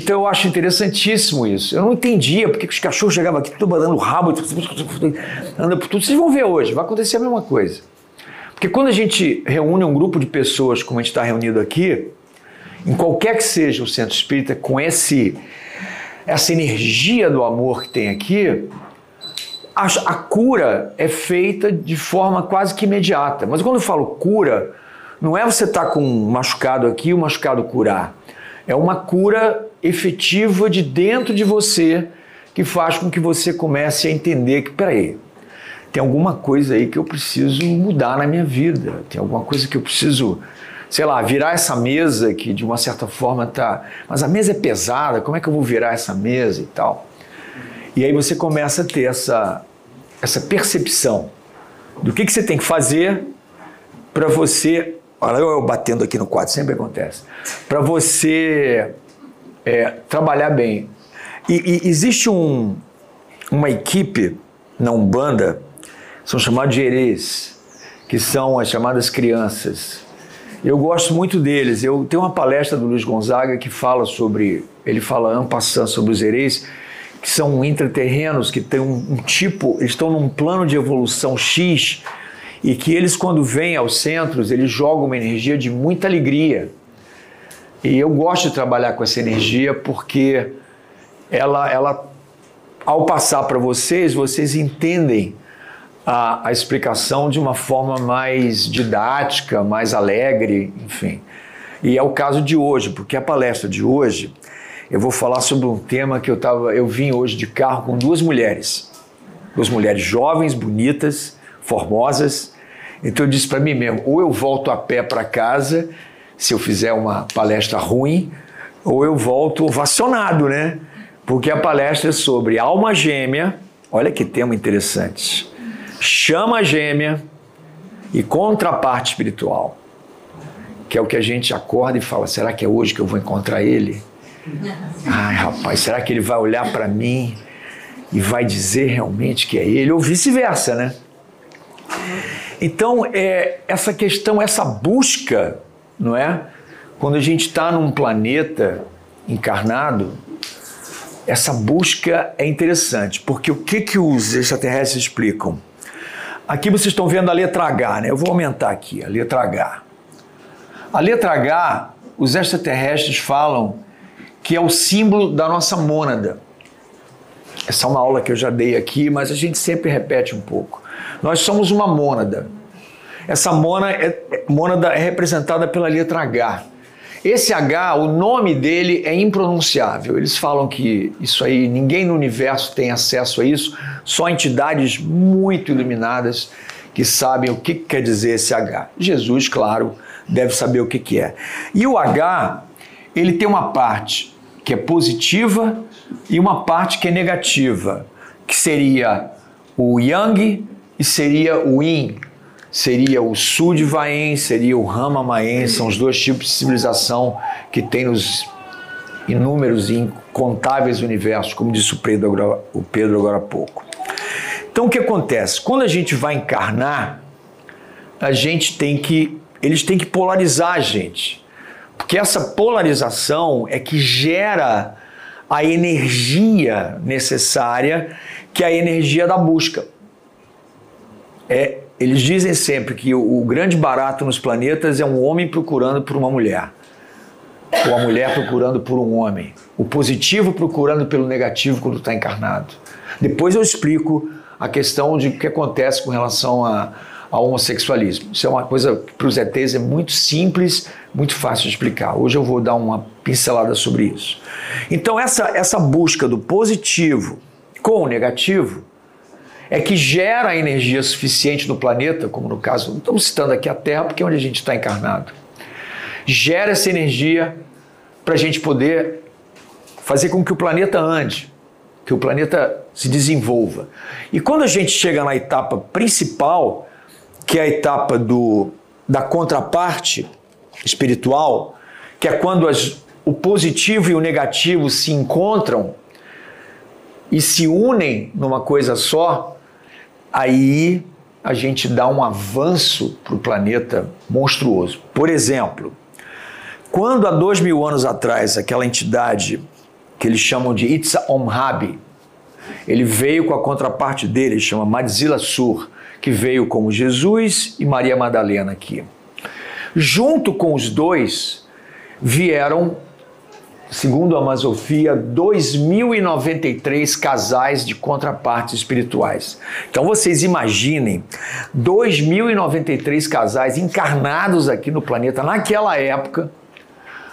Então eu acho interessantíssimo isso. Eu não entendia porque os cachorros chegavam aqui, tudo mandando rabo, anda por tudo. Vocês vão ver hoje, vai acontecer a mesma coisa. Porque quando a gente reúne um grupo de pessoas, como a gente está reunido aqui, em qualquer que seja o centro espírita, com esse, essa energia do amor que tem aqui, a, a cura é feita de forma quase que imediata. Mas quando eu falo cura, não é você estar tá com um machucado aqui e um machucado curar. É uma cura efetiva de dentro de você que faz com que você comece a entender que, peraí, tem alguma coisa aí que eu preciso mudar na minha vida, tem alguma coisa que eu preciso, sei lá, virar essa mesa que de uma certa forma tá. Mas a mesa é pesada, como é que eu vou virar essa mesa e tal? E aí você começa a ter essa, essa percepção do que, que você tem que fazer para você. Olha, eu batendo aqui no quadro, sempre acontece. Para você é, trabalhar bem. E, e existe um, uma equipe na Umbanda, são chamados de herês, que são as chamadas crianças. Eu gosto muito deles. Eu tenho uma palestra do Luiz Gonzaga que fala sobre, ele fala ampassando sobre os herês, que são intraterrenos, que têm um, um tipo, eles estão num plano de evolução X, e que eles, quando vêm aos centros, eles jogam uma energia de muita alegria. E eu gosto de trabalhar com essa energia porque ela, ela ao passar para vocês, vocês entendem a, a explicação de uma forma mais didática, mais alegre, enfim. E é o caso de hoje, porque a palestra de hoje eu vou falar sobre um tema que eu tava, eu vim hoje de carro com duas mulheres, duas mulheres jovens, bonitas, formosas. Então eu disse para mim mesmo, ou eu volto a pé para casa se eu fizer uma palestra ruim, ou eu volto ovacionado, né? Porque a palestra é sobre alma gêmea, olha que tema interessante. Chama gêmea e contraparte espiritual. Que é o que a gente acorda e fala: será que é hoje que eu vou encontrar ele? Ai, rapaz, será que ele vai olhar para mim e vai dizer realmente que é ele? Ou vice-versa, né? Então, é, essa questão, essa busca não é? Quando a gente está num planeta encarnado, essa busca é interessante, porque o que, que os extraterrestres explicam? Aqui vocês estão vendo a letra H, né? Eu vou aumentar aqui, a letra H. A letra H, os extraterrestres falam que é o símbolo da nossa mônada. Essa é uma aula que eu já dei aqui, mas a gente sempre repete um pouco. Nós somos uma mônada. Essa mona é, mônada é representada pela letra H. Esse H, o nome dele é impronunciável. Eles falam que isso aí, ninguém no universo tem acesso a isso, só entidades muito iluminadas que sabem o que quer dizer esse H. Jesus, claro, deve saber o que, que é. E o H, ele tem uma parte que é positiva e uma parte que é negativa, que seria o Yang e seria o Yin, seria o Sudvaen, seria o Ramamaen, são os dois tipos de civilização que tem nos inúmeros e incontáveis universos, como disse o Pedro agora, o Pedro agora há pouco. Então o que acontece? Quando a gente vai encarnar, a gente tem que. Eles têm que polarizar a gente. Porque essa polarização é que gera a energia necessária, que é a energia da busca. É eles dizem sempre que o, o grande barato nos planetas é um homem procurando por uma mulher, ou a mulher procurando por um homem, o positivo procurando pelo negativo quando está encarnado. Depois eu explico a questão de o que acontece com relação a, ao homossexualismo. Isso é uma coisa que para os ETs é muito simples, muito fácil de explicar. Hoje eu vou dar uma pincelada sobre isso. Então, essa, essa busca do positivo com o negativo é que gera energia suficiente no planeta, como no caso, estamos citando aqui a Terra, porque é onde a gente está encarnado. Gera essa energia para a gente poder fazer com que o planeta ande, que o planeta se desenvolva. E quando a gente chega na etapa principal, que é a etapa do, da contraparte espiritual, que é quando as, o positivo e o negativo se encontram e se unem numa coisa só, aí a gente dá um avanço para o planeta monstruoso. Por exemplo, Quando há dois mil anos atrás, aquela entidade que eles chamam de Itza Omhabi, ele veio com a contraparte dele, chama Madzila Sur, que veio como Jesus e Maria Madalena aqui. Junto com os dois vieram, segundo a Masofia, 2.093 casais de contrapartes espirituais. Então vocês imaginem 2.093 casais encarnados aqui no planeta naquela época,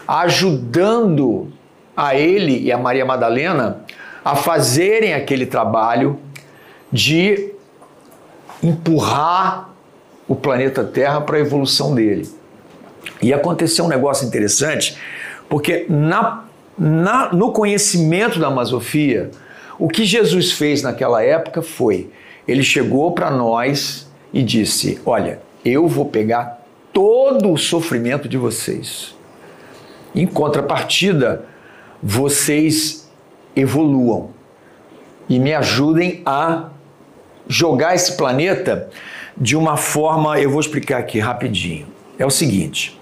ajudando a ele e a Maria Madalena a fazerem aquele trabalho de empurrar o planeta Terra para a evolução dele. E aconteceu um negócio interessante, porque na, na, no conhecimento da Masofia, o que Jesus fez naquela época foi: ele chegou para nós e disse: Olha, eu vou pegar todo o sofrimento de vocês. Em contrapartida, vocês evoluam e me ajudem a jogar esse planeta de uma forma, eu vou explicar aqui rapidinho. É o seguinte,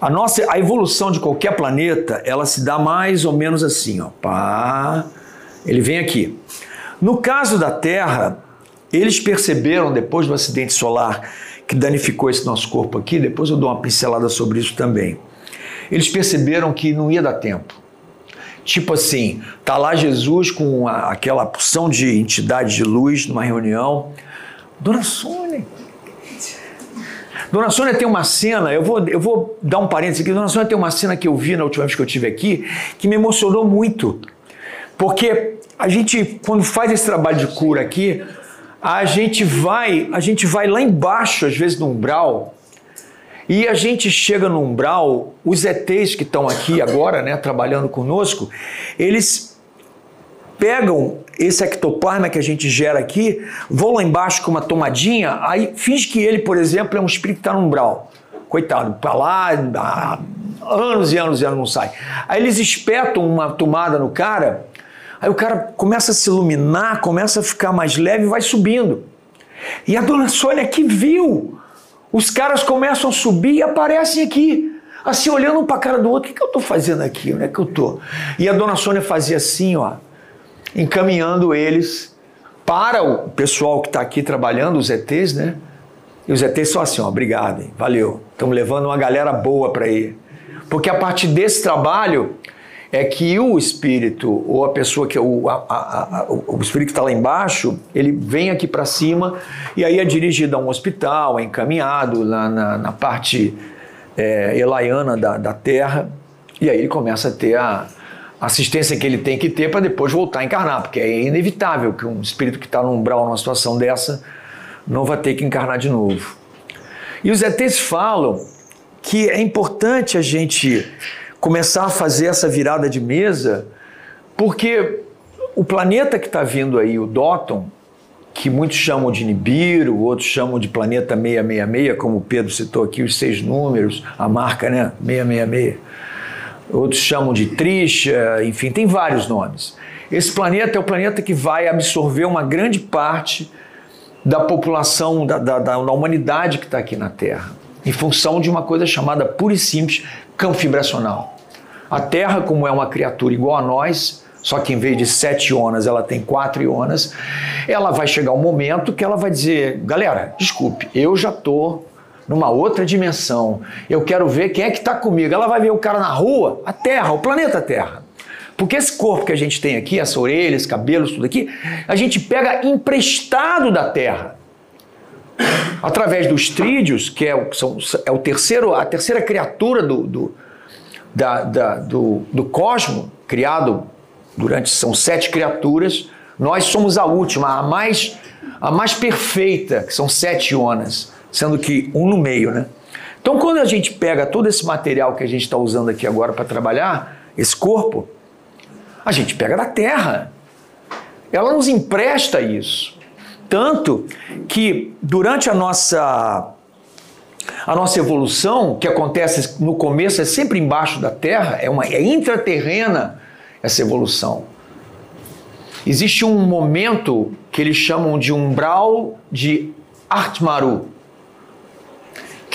a nossa a evolução de qualquer planeta, ela se dá mais ou menos assim, ó. Pá, ele vem aqui. No caso da Terra, eles perceberam depois do acidente solar que danificou esse nosso corpo aqui, depois eu dou uma pincelada sobre isso também. Eles perceberam que não ia dar tempo. Tipo assim, tá lá Jesus com a, aquela porção de entidade de luz numa reunião. Dona Sônia, Dona Sônia tem uma cena, eu vou, eu vou dar um parênteses aqui. Dona Sônia tem uma cena que eu vi na última vez que eu estive aqui que me emocionou muito. Porque a gente, quando faz esse trabalho de cura aqui, a gente vai, a gente vai lá embaixo, às vezes no umbral, e a gente chega no umbral, os ETs que estão aqui agora, né, trabalhando conosco, eles pegam esse ectoplasma que a gente gera aqui, vão lá embaixo com uma tomadinha, aí finge que ele, por exemplo, é um espírito que está no umbral. Coitado, para lá, há anos e anos e anos não sai. Aí eles espetam uma tomada no cara, aí o cara começa a se iluminar, começa a ficar mais leve e vai subindo. E a dona Sônia que viu, os caras começam a subir e aparecem aqui assim, olhando um para a cara do outro, o que, que eu estou fazendo aqui? Onde é que eu estou? E a dona Sônia fazia assim, ó, encaminhando eles para o pessoal que está aqui trabalhando, os ETs, né? E os ETs são assim, ó, obrigado, hein? valeu. Estamos levando uma galera boa para ir. Porque a partir desse trabalho é que o espírito, ou a pessoa que o, a, a, a, o espírito que está lá embaixo, ele vem aqui para cima e aí é dirigido a um hospital, é encaminhado na, na, na parte é, elaiana da, da Terra, e aí ele começa a ter a, assistência que ele tem que ter para depois voltar a encarnar, porque é inevitável que um espírito que está no umbral numa situação dessa não vai ter que encarnar de novo. E os ETs falam que é importante a gente começar a fazer essa virada de mesa, porque o planeta que está vindo aí, o Dóton, que muitos chamam de Nibiru, outros chamam de planeta 666, como o Pedro citou aqui, os seis números, a marca, né? 666 outros chamam de Trisha, enfim, tem vários nomes. Esse planeta é o planeta que vai absorver uma grande parte da população, da, da, da humanidade que está aqui na Terra, em função de uma coisa chamada pura e simples campo vibracional. A Terra, como é uma criatura igual a nós, só que em vez de sete ionas ela tem quatro ionas, ela vai chegar um momento que ela vai dizer: galera, desculpe, eu já estou numa outra dimensão. Eu quero ver quem é que está comigo. Ela vai ver o cara na rua, a Terra, o planeta Terra. Porque esse corpo que a gente tem aqui, essa orelha, esse cabelos, tudo aqui, a gente pega emprestado da Terra. Através dos trídeos, que é o, são, é o terceiro, a terceira criatura do, do, da, da, do, do cosmo, criado durante, são sete criaturas, nós somos a última, a mais, a mais perfeita, que são sete ionas sendo que um no meio, né? Então, quando a gente pega todo esse material que a gente está usando aqui agora para trabalhar, esse corpo, a gente pega da terra. Ela nos empresta isso. Tanto que durante a nossa a nossa evolução, que acontece no começo, é sempre embaixo da terra, é, uma, é intraterrena essa evolução. Existe um momento que eles chamam de umbral de Artmaru,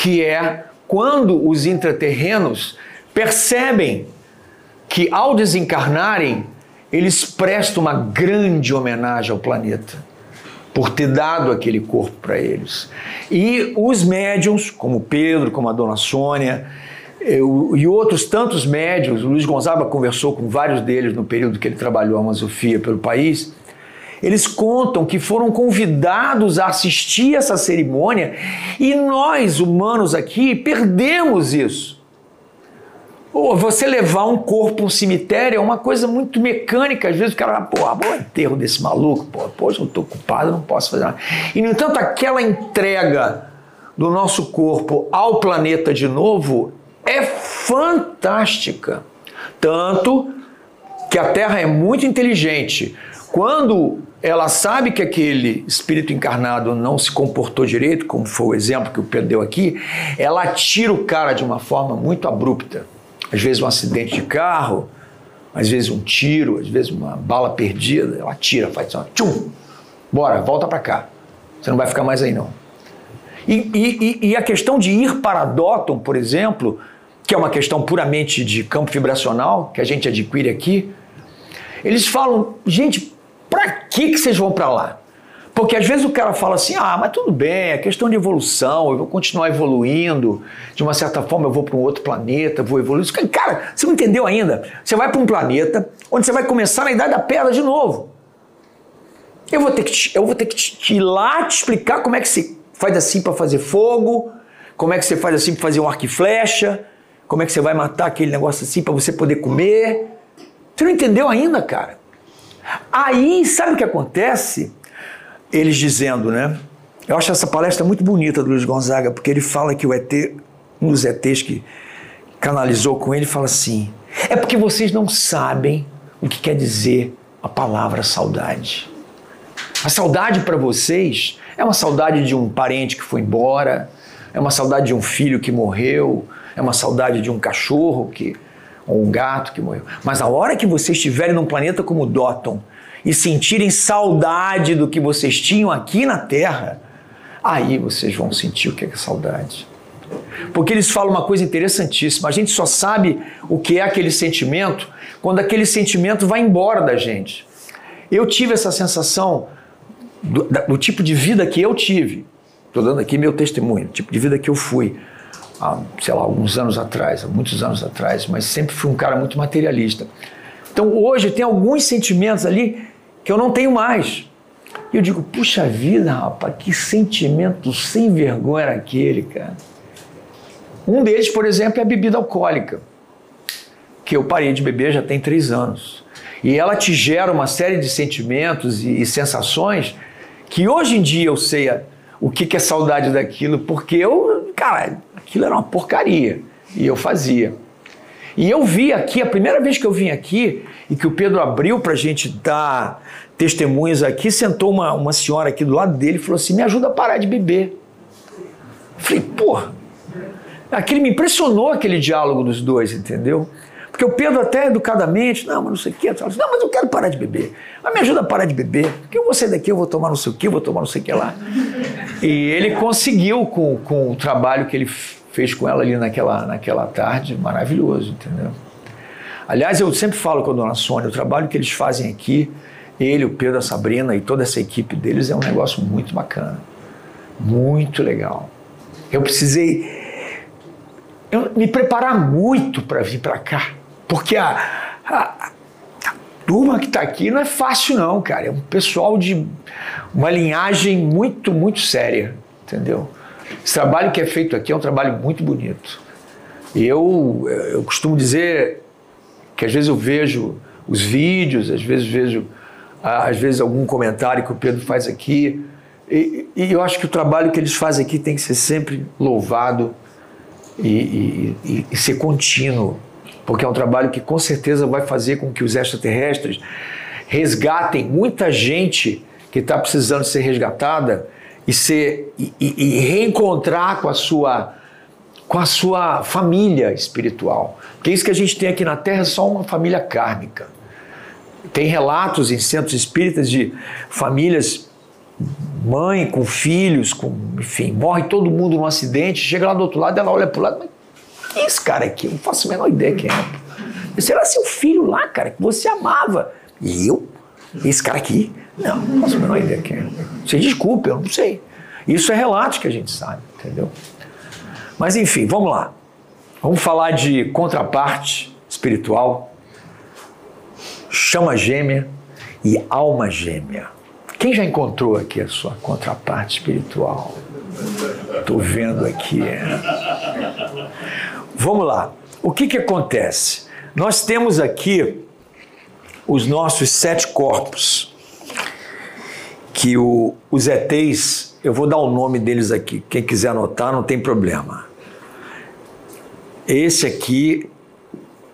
que é quando os intraterrenos percebem que ao desencarnarem, eles prestam uma grande homenagem ao planeta por ter dado aquele corpo para eles. E os médiums, como Pedro, como a dona Sônia, eu, e outros tantos médiums, o Luiz Gonzaga conversou com vários deles no período que ele trabalhou a Amazofia pelo país, eles contam que foram convidados a assistir essa cerimônia e nós, humanos aqui, perdemos isso. Você levar um corpo para um cemitério é uma coisa muito mecânica. Às vezes o cara, pô, o enterro desse maluco, pô, poxa, eu estou ocupado, não posso fazer nada. E, no entanto, aquela entrega do nosso corpo ao planeta de novo é fantástica. Tanto que a Terra é muito inteligente. Quando ela sabe que aquele espírito encarnado não se comportou direito, como foi o exemplo que o Pedro deu aqui, ela tira o cara de uma forma muito abrupta. Às vezes um acidente de carro, às vezes um tiro, às vezes uma bala perdida, ela tira, faz assim, tchum, bora, volta para cá. Você não vai ficar mais aí não. E, e, e a questão de ir para Dotton, por exemplo, que é uma questão puramente de campo vibracional, que a gente adquire aqui, eles falam, gente, para que, que vocês vão para lá? Porque às vezes o cara fala assim: ah, mas tudo bem, é questão de evolução, eu vou continuar evoluindo, de uma certa forma eu vou para um outro planeta, vou evoluir. Cara, você não entendeu ainda? Você vai para um planeta onde você vai começar na idade da pedra de novo. Eu vou ter que, te, eu vou ter que te, ir lá te explicar como é que você faz assim para fazer fogo, como é que você faz assim para fazer um arco e flecha, como é que você vai matar aquele negócio assim para você poder comer. Você não entendeu ainda, cara? Aí, sabe o que acontece? Eles dizendo, né? Eu acho essa palestra muito bonita do Luiz Gonzaga, porque ele fala que o ET, um dos ETs que canalizou com ele, fala assim: é porque vocês não sabem o que quer dizer a palavra saudade. A saudade para vocês é uma saudade de um parente que foi embora, é uma saudade de um filho que morreu, é uma saudade de um cachorro que ou um gato que morreu. Mas a hora que vocês estiverem num planeta como Dotton e sentirem saudade do que vocês tinham aqui na Terra, aí vocês vão sentir o que é, que é saudade. Porque eles falam uma coisa interessantíssima. A gente só sabe o que é aquele sentimento quando aquele sentimento vai embora da gente. Eu tive essa sensação do, do tipo de vida que eu tive. Estou dando aqui meu testemunho, tipo de vida que eu fui há, sei lá, alguns anos atrás, há muitos anos atrás, mas sempre fui um cara muito materialista. Então hoje tem alguns sentimentos ali que eu não tenho mais. E eu digo, puxa vida, rapaz, que sentimento sem vergonha era aquele, cara. Um deles, por exemplo, é a bebida alcoólica, que eu parei de beber já tem três anos. E ela te gera uma série de sentimentos e, e sensações que hoje em dia eu sei a, o que, que é saudade daquilo, porque eu, cara, aquilo era uma porcaria. E eu fazia. E eu vi aqui, a primeira vez que eu vim aqui, e que o Pedro abriu para a gente dar testemunhas aqui, sentou uma, uma senhora aqui do lado dele e falou assim: me ajuda a parar de beber. Eu falei, porra. Aquilo me impressionou aquele diálogo dos dois, entendeu? Porque o Pedro até educadamente, não, mas não sei o quê, não, mas eu quero parar de beber. Mas me ajuda a parar de beber, porque eu vou sair daqui, eu vou tomar não sei o quê, eu vou tomar não sei o que lá. E ele conseguiu com, com o trabalho que ele fez com ela ali naquela, naquela tarde, maravilhoso, entendeu? Aliás, eu sempre falo com a dona Sônia, o trabalho que eles fazem aqui, ele, o Pedro, a Sabrina e toda essa equipe deles é um negócio muito bacana. Muito legal. Eu precisei eu, me preparar muito para vir para cá, porque a, a, a turma que está aqui não é fácil não, cara. É um pessoal de uma linhagem muito, muito séria, entendeu? Esse trabalho que é feito aqui é um trabalho muito bonito. Eu, eu costumo dizer que às vezes eu vejo os vídeos, às vezes vejo às vezes algum comentário que o Pedro faz aqui, e, e eu acho que o trabalho que eles fazem aqui tem que ser sempre louvado e, e, e ser contínuo, porque é um trabalho que com certeza vai fazer com que os extraterrestres resgatem muita gente que está precisando ser resgatada e ser e, e, reencontrar com a sua com a sua família espiritual. Porque isso que a gente tem aqui na Terra é só uma família kármica. Tem relatos em centros espíritas de famílias mãe com filhos, com, enfim, morre todo mundo num acidente, chega lá do outro lado, ela olha para o lado, mas é esse cara aqui? Eu não faço a menor ideia quem é. Será seu filho lá, cara, que você amava? E eu? Esse cara aqui? Não, não faço a menor ideia quem é. Você desculpe, eu não sei. Isso é relato que a gente sabe, entendeu? Mas enfim, vamos lá. Vamos falar de contraparte espiritual, chama gêmea e alma gêmea. Quem já encontrou aqui a sua contraparte espiritual? Estou vendo aqui. Vamos lá. O que, que acontece? Nós temos aqui os nossos sete corpos, que o, os ETs, eu vou dar o nome deles aqui, quem quiser anotar não tem problema. Esse aqui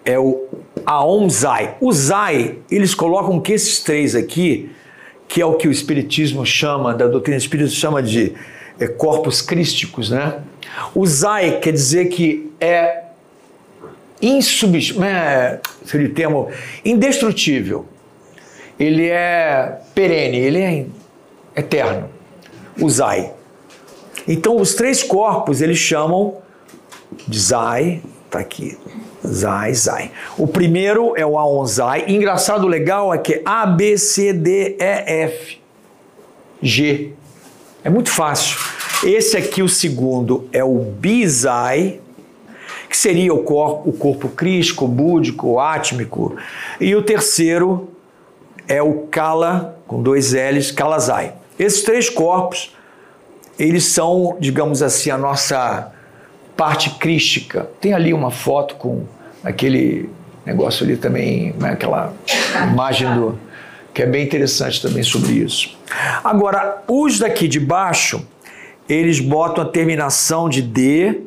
é o Aon Zai. O Zai, eles colocam que esses três aqui, que é o que o Espiritismo chama, da doutrina espírita chama de é, corpos crísticos, né? O Zai quer dizer que é insubstituível, é, termo, indestrutível. Ele é perene, ele é eterno. O Zai. Então, os três corpos eles chamam de Zai, tá aqui. Zai, Zai. O primeiro é o Aonzai. Engraçado, legal é que A, B, C, D, E, F, G. É muito fácil. Esse aqui, o segundo, é o Bizai, que seria o corpo, o corpo crístico, búdico, átmico. E o terceiro é o Kala, com dois L's, Kalazai. Esses três corpos, eles são, digamos assim, a nossa parte crística. Tem ali uma foto com aquele negócio ali também, né, aquela imagem do que é bem interessante também sobre isso. Agora, os daqui de baixo, eles botam a terminação de D,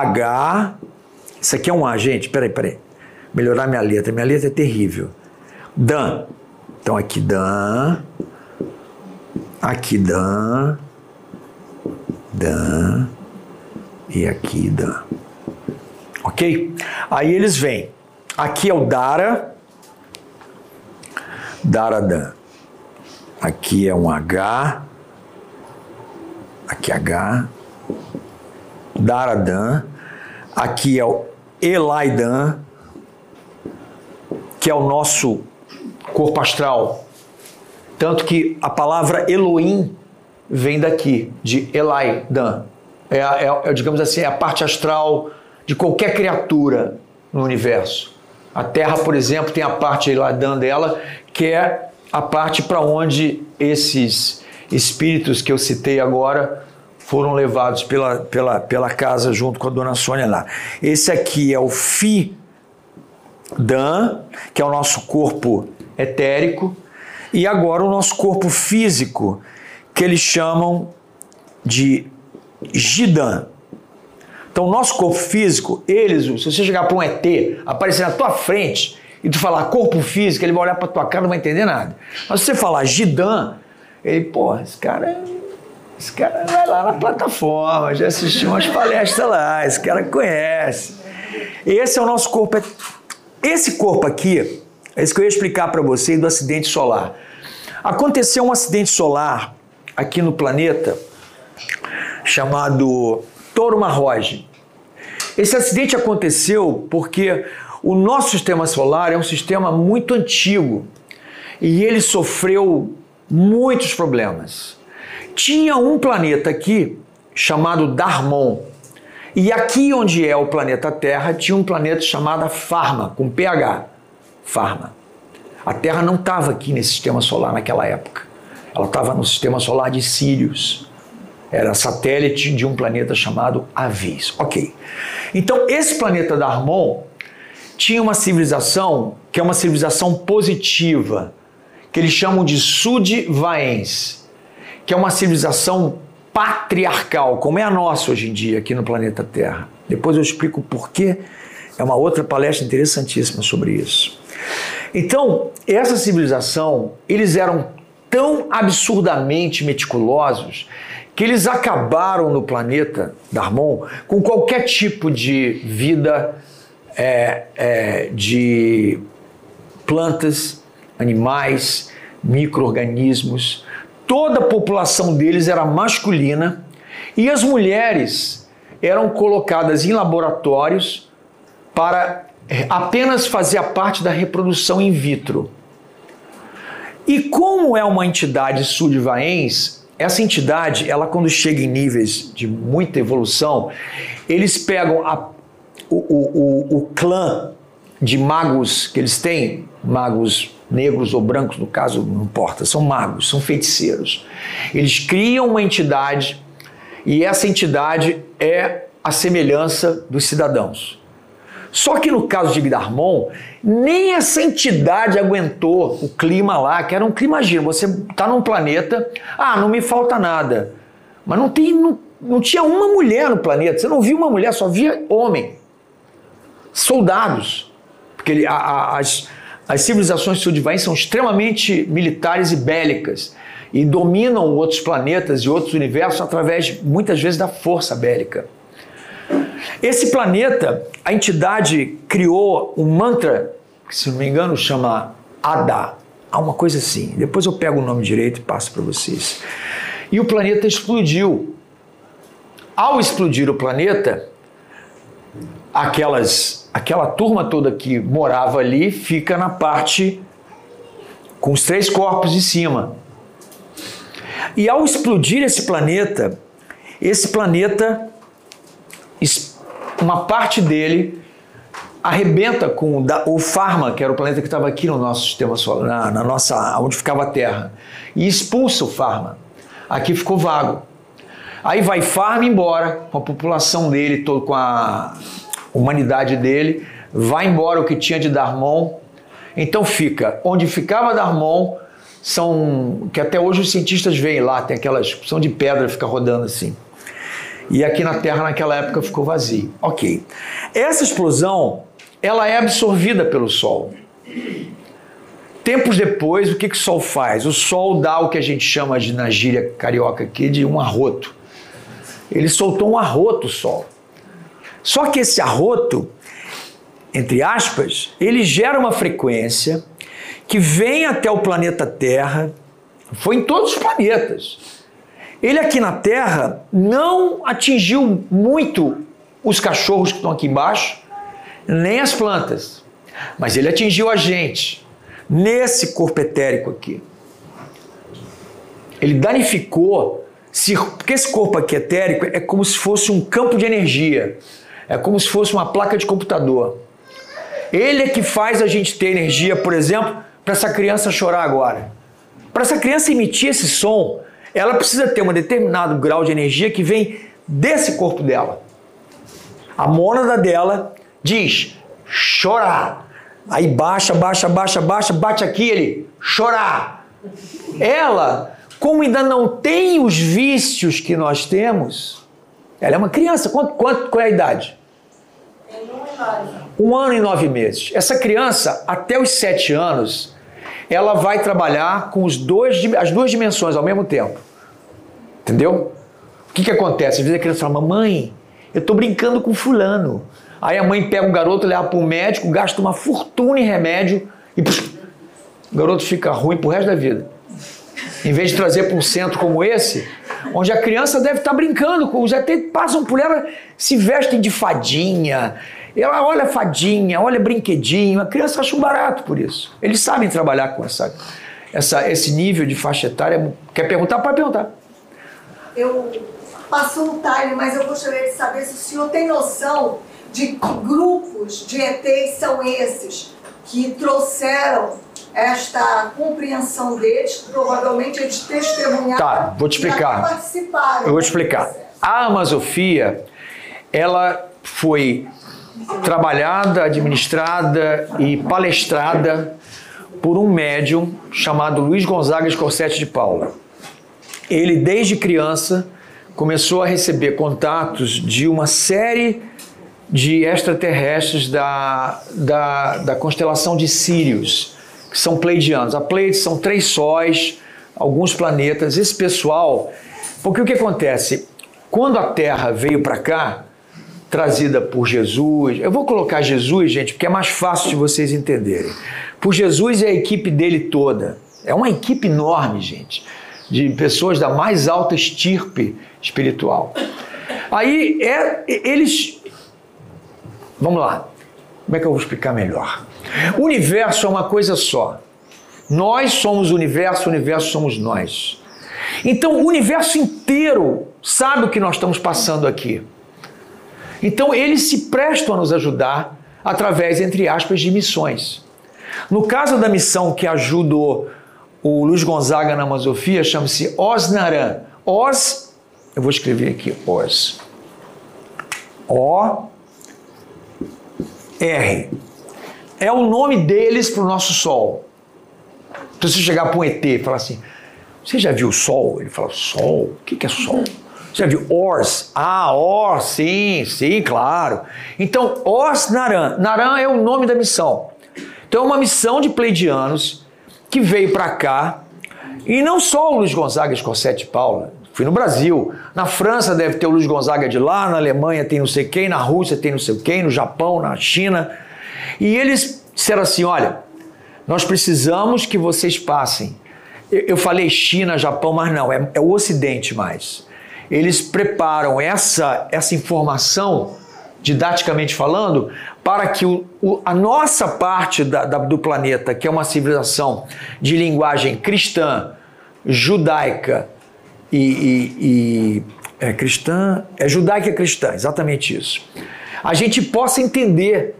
H. Isso aqui é um A, gente. Peraí, peraí. Melhorar minha letra. Minha letra é terrível. Dan. Então aqui Dan. Aqui Dan. Dan e aqui dá. Ok? Aí eles vêm. Aqui é o Dara. Daradan. Aqui é um H. Aqui H. Daradan. Aqui é o Elaidan, que é o nosso corpo astral. Tanto que a palavra Elohim vem daqui, de Elaidan é, é, é, digamos assim, é a parte astral de qualquer criatura no universo. A Terra, por exemplo, tem a parte lá dela, que é a parte para onde esses espíritos que eu citei agora foram levados pela, pela, pela casa junto com a dona Sônia lá. Esse aqui é o Fi Dan, que é o nosso corpo etérico, e agora o nosso corpo físico, que eles chamam de Gidan. Então, o nosso corpo físico, eles, se você chegar para um ET, aparecer na tua frente e tu falar corpo físico, ele vai olhar para tua cara e não vai entender nada. Mas se você falar Gidan, ele, pô, esse cara, esse cara vai lá na plataforma, já assistiu umas palestras lá, esse cara conhece. Esse é o nosso corpo. Esse corpo aqui, é isso que eu ia explicar para você do acidente solar. Aconteceu um acidente solar aqui no planeta chamado Toro Marroge. Esse acidente aconteceu porque o nosso sistema solar é um sistema muito antigo e ele sofreu muitos problemas. Tinha um planeta aqui chamado Darmon. E aqui onde é o planeta Terra tinha um planeta chamado Pharma, com PH. Pharma. A Terra não estava aqui nesse sistema solar naquela época. Ela estava no sistema solar de Sirius era satélite de um planeta chamado Avis. Ok. Então, esse planeta Darmon tinha uma civilização que é uma civilização positiva, que eles chamam de Sud-Vaens, que é uma civilização patriarcal, como é a nossa hoje em dia aqui no planeta Terra. Depois eu explico o porquê. É uma outra palestra interessantíssima sobre isso. Então, essa civilização, eles eram tão absurdamente meticulosos que eles acabaram no planeta Darmon com qualquer tipo de vida é, é, de plantas, animais, micro-organismos. Toda a população deles era masculina e as mulheres eram colocadas em laboratórios para apenas fazer a parte da reprodução in vitro. E como é uma entidade sudivaense, essa entidade, ela quando chega em níveis de muita evolução, eles pegam a, o, o, o, o clã de magos que eles têm, magos negros ou brancos, no caso, não importa, são magos, são feiticeiros. Eles criam uma entidade e essa entidade é a semelhança dos cidadãos. Só que no caso de Gdarmon, nem essa entidade aguentou o clima lá, que era um clima giro. Você está num planeta, ah, não me falta nada. Mas não, tem, não, não tinha uma mulher no planeta. Você não viu uma mulher, só via homem. Soldados. Porque ele, a, a, as, as civilizações sudivães são extremamente militares e bélicas e dominam outros planetas e outros universos através, muitas vezes, da força bélica. Esse planeta, a entidade criou um mantra, que se não me engano chama Ada, há uma coisa assim. Depois eu pego o nome direito e passo para vocês. E o planeta explodiu. Ao explodir o planeta, aquelas, aquela turma toda que morava ali fica na parte com os três corpos em cima. E ao explodir esse planeta, esse planeta uma parte dele arrebenta com o Pharma, que era o planeta que estava aqui no nosso sistema solar, na, na, nossa, onde ficava a Terra, e expulsa o Pharma. Aqui ficou vago. Aí vai Pharma embora, com a população dele, todo, com a humanidade dele, vai embora o que tinha de Darmon. Então fica, onde ficava Darmon, são que até hoje os cientistas veem lá, tem aquelas, são de pedra, fica rodando assim e aqui na Terra naquela época ficou vazio. Ok. Essa explosão, ela é absorvida pelo Sol. Tempos depois, o que, que o Sol faz? O Sol dá o que a gente chama de, na gíria carioca aqui, de um arroto. Ele soltou um arroto, o Sol. Só que esse arroto, entre aspas, ele gera uma frequência que vem até o planeta Terra, foi em todos os planetas, ele aqui na Terra não atingiu muito os cachorros que estão aqui embaixo, nem as plantas, mas ele atingiu a gente nesse corpo etérico aqui. Ele danificou, porque esse corpo aqui etérico é como se fosse um campo de energia, é como se fosse uma placa de computador. Ele é que faz a gente ter energia, por exemplo, para essa criança chorar agora. Para essa criança emitir esse som, ela precisa ter um determinado grau de energia que vem desse corpo dela. A mônada dela diz chorar. Aí baixa, baixa, baixa, baixa, bate aqui, ele chorar. Ela, como ainda não tem os vícios que nós temos, ela é uma criança. Quanto, quanto, qual é a idade? Um ano e nove meses. Essa criança, até os sete anos, ela vai trabalhar com os dois, as duas dimensões ao mesmo tempo. Entendeu? O que, que acontece? Às vezes a criança fala, mamãe, eu estou brincando com fulano. Aí a mãe pega o garoto, leva para o médico, gasta uma fortuna em remédio e o garoto fica ruim pro resto da vida. Em vez de trazer para um centro como esse, onde a criança deve estar tá brincando, já até passam por ela, se vestem de fadinha, ela olha fadinha, olha brinquedinho, a criança acha um barato por isso. Eles sabem trabalhar com essa, essa, esse nível de faixa etária. Quer perguntar? Pode perguntar. Eu passou o time, mas eu gostaria de saber se o senhor tem noção de que grupos de ETs são esses que trouxeram esta compreensão deles, provavelmente eles testemunharam. Tá, vou te explicar. Participaram eu vou te explicar. A Amazofia, ela foi trabalhada, administrada e palestrada por um médium chamado Luiz Gonzaga Scorsetti de Paula. Ele, desde criança, começou a receber contatos de uma série de extraterrestres da, da, da constelação de Sirius, que são pleidianos. A Pleiades são três sóis, alguns planetas. Esse pessoal. Porque o que acontece? Quando a Terra veio para cá, trazida por Jesus. Eu vou colocar Jesus, gente, porque é mais fácil de vocês entenderem. Por Jesus e a equipe dele toda. É uma equipe enorme, gente, de pessoas da mais alta estirpe espiritual. Aí é, eles. Vamos lá. Como é que eu vou explicar melhor? O universo é uma coisa só. Nós somos o universo, o universo somos nós. Então o universo inteiro sabe o que nós estamos passando aqui. Então eles se prestam a nos ajudar através, entre aspas, de missões. No caso da missão que ajudou o Luiz Gonzaga na Masofia, chama-se Osnaran. Os, eu vou escrever aqui, Os. O R. É o nome deles para o nosso Sol. Então, se você chegar para um ET e falar assim, você já viu o Sol? Ele fala, Sol? O que, que é Sol? Você já viu Ors? Ah, Ors, sim, sim, claro. Então, Ors Naran. Naran é o nome da missão. Então, é uma missão de pleidianos que veio para cá. E não só o Luiz Gonzaga Escorsete Paula. Fui no Brasil. Na França deve ter o Luiz Gonzaga de lá, na Alemanha tem não sei quem, na Rússia tem não sei quem, no Japão, na China. E eles disseram assim: olha, nós precisamos que vocês passem. Eu falei China, Japão, mas não, é, é o Ocidente mais eles preparam essa, essa informação, didaticamente falando, para que o, o, a nossa parte da, da, do planeta, que é uma civilização de linguagem cristã, judaica e, e, e é cristã, é judaica cristã, exatamente isso. A gente possa entender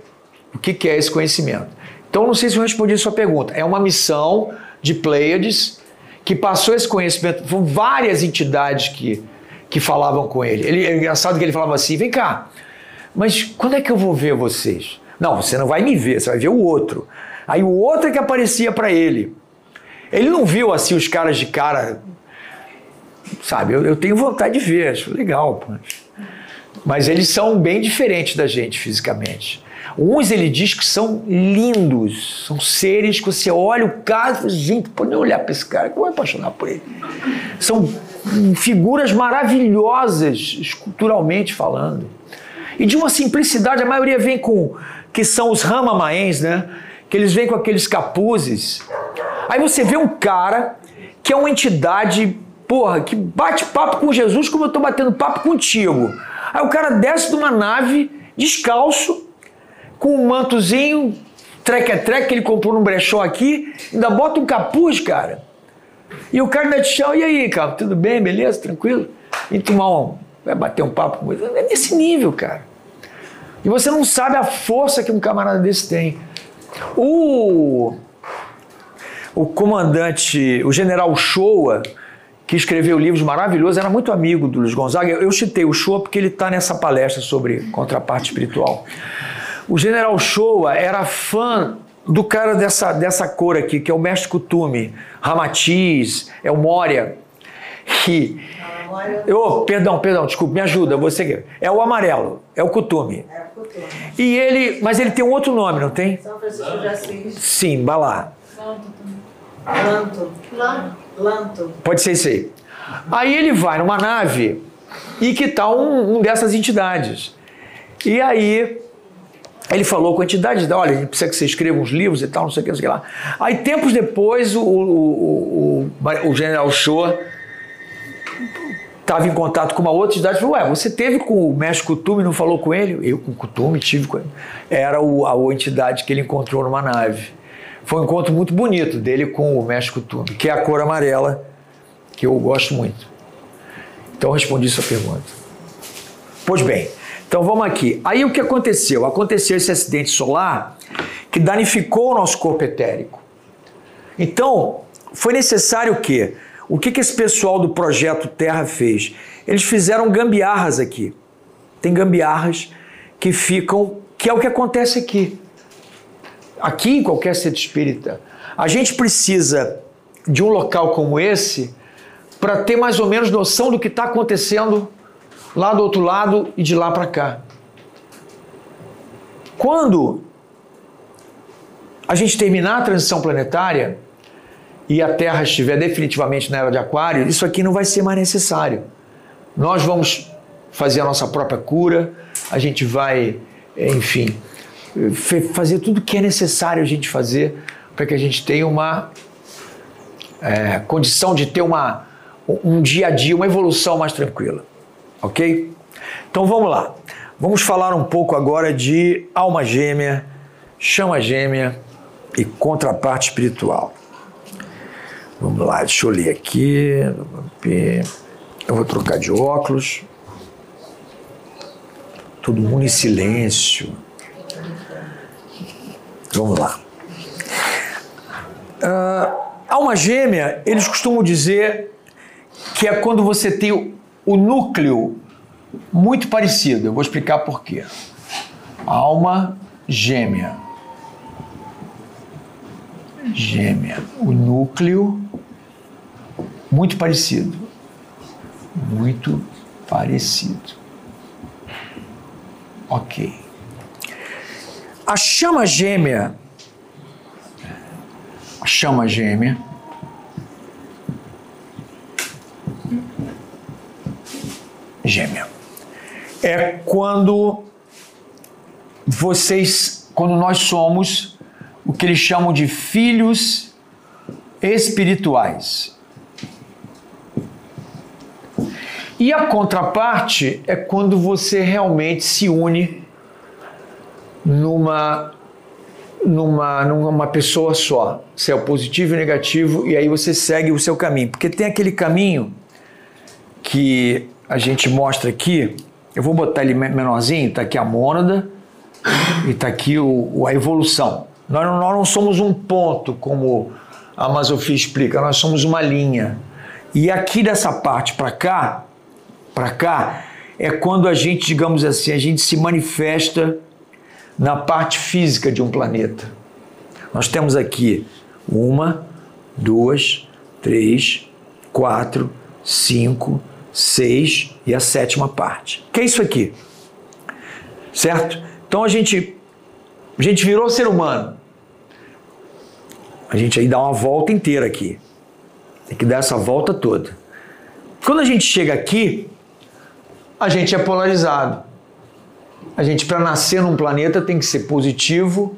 o que, que é esse conhecimento. Então, não sei se eu respondi a sua pergunta. É uma missão de Pleiades que passou esse conhecimento. Foram várias entidades que que falavam com ele. ele. É engraçado que ele falava assim: vem cá, mas quando é que eu vou ver vocês? Não, você não vai me ver, você vai ver o outro. Aí o outro é que aparecia para ele. Ele não viu assim os caras de cara. Sabe, eu, eu tenho vontade de ver, acho legal. Mas eles são bem diferentes da gente fisicamente. Uns ele diz que são lindos, são seres que você olha o fala, gente, pode nem olhar para esse cara, que eu vou apaixonar por ele. São figuras maravilhosas, esculturalmente falando. E de uma simplicidade, a maioria vem com, que são os ramamaens, né? Que eles vêm com aqueles capuzes. Aí você vê um cara que é uma entidade, porra, que bate papo com Jesus como eu estou batendo papo contigo. Aí o cara desce de uma nave, descalço, com um mantozinho, treque-treque que ele comprou num brechó aqui, ainda bota um capuz, cara. E o cara ainda te chama, e aí, cara, tudo bem, beleza, tranquilo? E tomar vai bater um papo com ele. É nesse nível, cara. E você não sabe a força que um camarada desse tem. O, o comandante, o general Shoa, que escreveu livros maravilhosos, era muito amigo do Luiz Gonzaga. Eu citei o Shoa porque ele está nessa palestra sobre contraparte espiritual. O general Shoa era fã do cara dessa, dessa cor aqui, que é o mestre Kutume, Ramatiz, é o Moria. Que. Oh, perdão, perdão, desculpa, me ajuda, você É o amarelo, é o Kutume. É o Kutume. E ele. Mas ele tem um outro nome, não tem? São Francisco de Assis. Sim, Balá. Lanto. Lanto. Pode ser isso aí. Aí ele vai numa nave e que tal um, um dessas entidades. E aí ele falou com a entidade, olha, a gente precisa que você escreva uns livros e tal, não sei o que, não sei o que lá. Aí, tempos depois, o, o, o, o general Shoa estava em contato com uma outra entidade e falou, ué, você teve com o mestre Kutume, não falou com ele? Eu com o Kutume tive com ele. Era o, a entidade que ele encontrou numa nave. Foi um encontro muito bonito dele com o mestre Kutume, que é a cor amarela, que eu gosto muito. Então, respondi sua pergunta. Pois bem, então vamos aqui. Aí o que aconteceu? Aconteceu esse acidente solar que danificou o nosso corpo etérico. Então, foi necessário o quê? O que, que esse pessoal do projeto Terra fez? Eles fizeram gambiarras aqui. Tem gambiarras que ficam, que é o que acontece aqui. Aqui em qualquer centro espírita. A gente precisa de um local como esse para ter mais ou menos noção do que está acontecendo lá do outro lado e de lá para cá. Quando a gente terminar a transição planetária e a Terra estiver definitivamente na era de Aquário, isso aqui não vai ser mais necessário. Nós vamos fazer a nossa própria cura, a gente vai, enfim, fazer tudo que é necessário a gente fazer para que a gente tenha uma é, condição de ter uma, um dia a dia, uma evolução mais tranquila ok? Então vamos lá. Vamos falar um pouco agora de alma gêmea, chama gêmea e contraparte espiritual. Vamos lá, deixa eu ler aqui. Eu vou trocar de óculos. Todo mundo em silêncio. Vamos lá. Uh, alma gêmea, eles costumam dizer que é quando você tem o núcleo muito parecido. Eu vou explicar por quê. Alma gêmea. Gêmea. O núcleo muito parecido. Muito parecido. Ok. A chama gêmea. A chama gêmea gêmea. É quando vocês, quando nós somos o que eles chamam de filhos espirituais. E a contraparte é quando você realmente se une numa numa numa pessoa só, se é o positivo e o negativo, e aí você segue o seu caminho, porque tem aquele caminho que a gente mostra aqui, eu vou botar ele menorzinho, está aqui a mônada e está aqui o, a evolução. Nós não, nós não somos um ponto, como a Masofia explica, nós somos uma linha. E aqui dessa parte para cá, para cá, é quando a gente, digamos assim, a gente se manifesta na parte física de um planeta. Nós temos aqui uma, duas, três, quatro, cinco, seis e a sétima parte. Que é isso aqui? Certo? Então a gente, a gente virou ser humano. A gente aí dá uma volta inteira aqui. Tem que dar essa volta toda. Quando a gente chega aqui, a gente é polarizado. A gente, para nascer num planeta, tem que ser positivo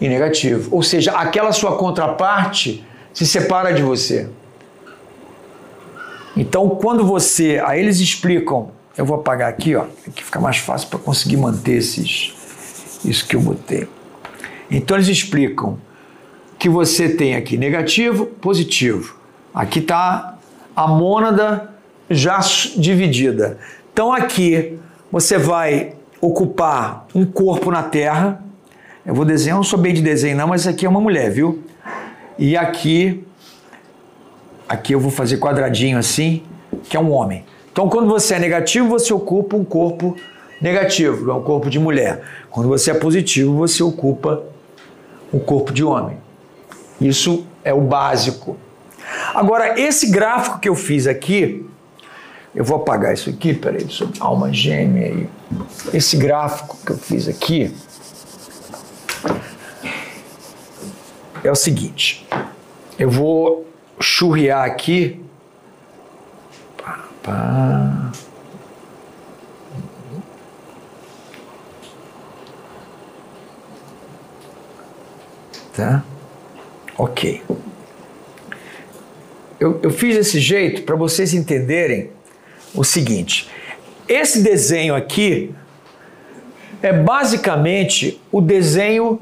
e negativo. Ou seja, aquela sua contraparte se separa de você. Então, quando você. Aí eles explicam. Eu vou apagar aqui, ó. Aqui fica mais fácil para conseguir manter esses, isso que eu botei. Então, eles explicam que você tem aqui negativo, positivo. Aqui está a mônada já dividida. Então, aqui você vai ocupar um corpo na Terra. Eu vou desenhar, não sou bem de desenho, não, mas aqui é uma mulher, viu? E aqui Aqui eu vou fazer quadradinho assim, que é um homem. Então, quando você é negativo, você ocupa um corpo negativo, é um corpo de mulher. Quando você é positivo, você ocupa um corpo de homem. Isso é o básico. Agora, esse gráfico que eu fiz aqui, eu vou apagar isso aqui, peraí, sobre alma gêmea aí. Esse gráfico que eu fiz aqui é o seguinte. Eu vou churriar aqui. Pá, pá. Tá? Ok. Eu, eu fiz desse jeito para vocês entenderem o seguinte: esse desenho aqui é basicamente o desenho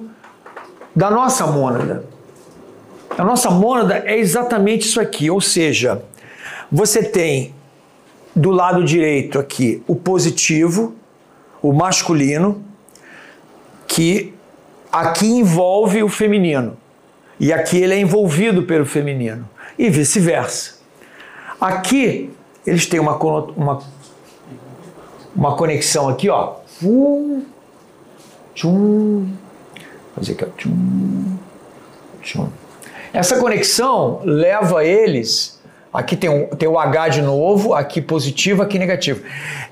da nossa mônada. A nossa mônada é exatamente isso aqui, ou seja, você tem do lado direito aqui o positivo, o masculino, que aqui envolve o feminino. E aqui ele é envolvido pelo feminino. E vice-versa. Aqui eles têm uma, uma, uma conexão aqui, ó. tchum, fazer aqui, ó. Tchum, tchum. Essa conexão leva eles. Aqui tem, um, tem o H de novo, aqui positivo, aqui negativo.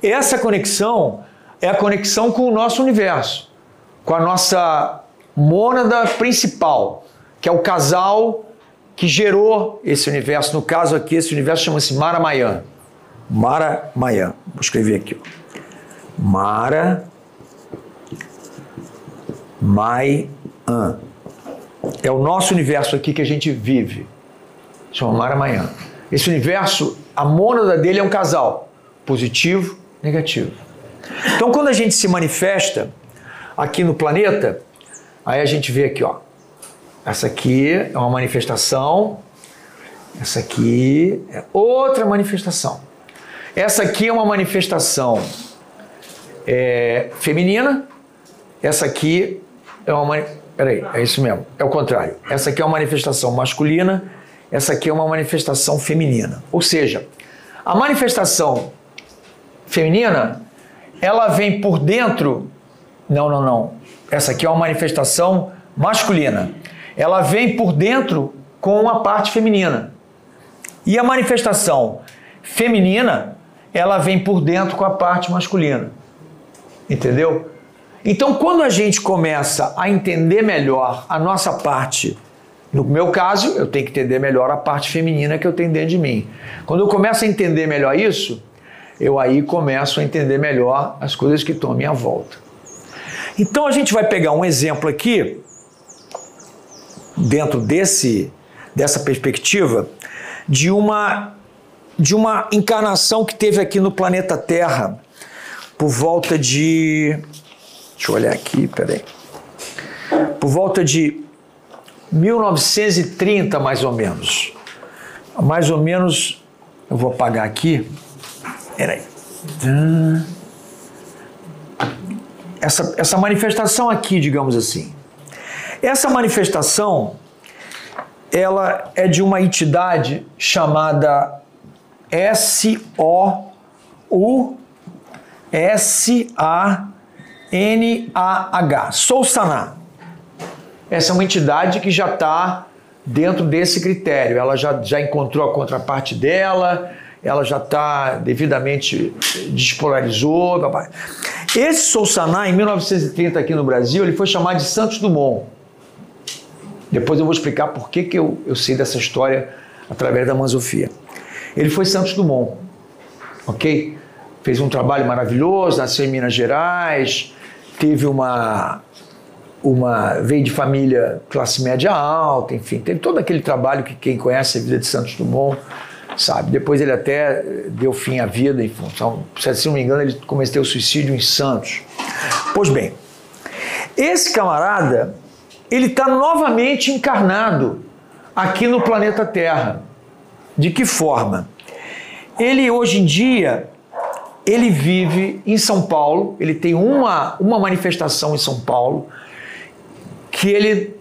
Essa conexão é a conexão com o nosso universo, com a nossa mônada principal, que é o casal que gerou esse universo. No caso aqui, esse universo chama-se Mara Mayan. Mara Mayan. Vou escrever aqui. Ó. Mara Mayan. É o nosso universo aqui que a gente vive. Chama Mar Amanhã. Esse universo, a mônada dele é um casal. Positivo, negativo. Então, quando a gente se manifesta aqui no planeta, aí a gente vê aqui, ó. Essa aqui é uma manifestação, essa aqui é outra manifestação. Essa aqui é uma manifestação é, feminina, essa aqui é uma. Peraí, é isso mesmo, é o contrário. Essa aqui é uma manifestação masculina, essa aqui é uma manifestação feminina. Ou seja, a manifestação feminina, ela vem por dentro. Não, não, não. Essa aqui é uma manifestação masculina. Ela vem por dentro com a parte feminina. E a manifestação feminina, ela vem por dentro com a parte masculina. Entendeu? Então, quando a gente começa a entender melhor a nossa parte, no meu caso, eu tenho que entender melhor a parte feminina que eu tenho dentro de mim. Quando eu começo a entender melhor isso, eu aí começo a entender melhor as coisas que estão à minha volta. Então a gente vai pegar um exemplo aqui, dentro desse, dessa perspectiva, de uma, de uma encarnação que teve aqui no planeta Terra, por volta de. Deixa eu olhar aqui, peraí. Por volta de 1930, mais ou menos. Mais ou menos, eu vou apagar aqui. Peraí. Essa, essa manifestação aqui, digamos assim. Essa manifestação, ela é de uma entidade chamada S-O-U S-A-N-A-H, Soussaná. Essa é uma entidade que já está dentro desse critério. Ela já, já encontrou a contraparte dela, ela já está devidamente despolarizou. Papai. Esse Soussaná, em 1930 aqui no Brasil, ele foi chamado de Santos Dumont. Depois eu vou explicar por que, que eu, eu sei dessa história através da Manzofia. Ele foi Santos Dumont, ok? fez um trabalho maravilhoso, nasceu em Minas Gerais, teve uma uma veio de família classe média alta, enfim, teve todo aquele trabalho que quem conhece a vida de Santos Dumont sabe. Depois ele até deu fim à vida em função, se não me engano, ele cometeu suicídio em Santos. Pois bem, esse camarada, ele está novamente encarnado aqui no planeta Terra. De que forma? Ele hoje em dia ele vive em São Paulo, ele tem uma, uma manifestação em São Paulo, que ele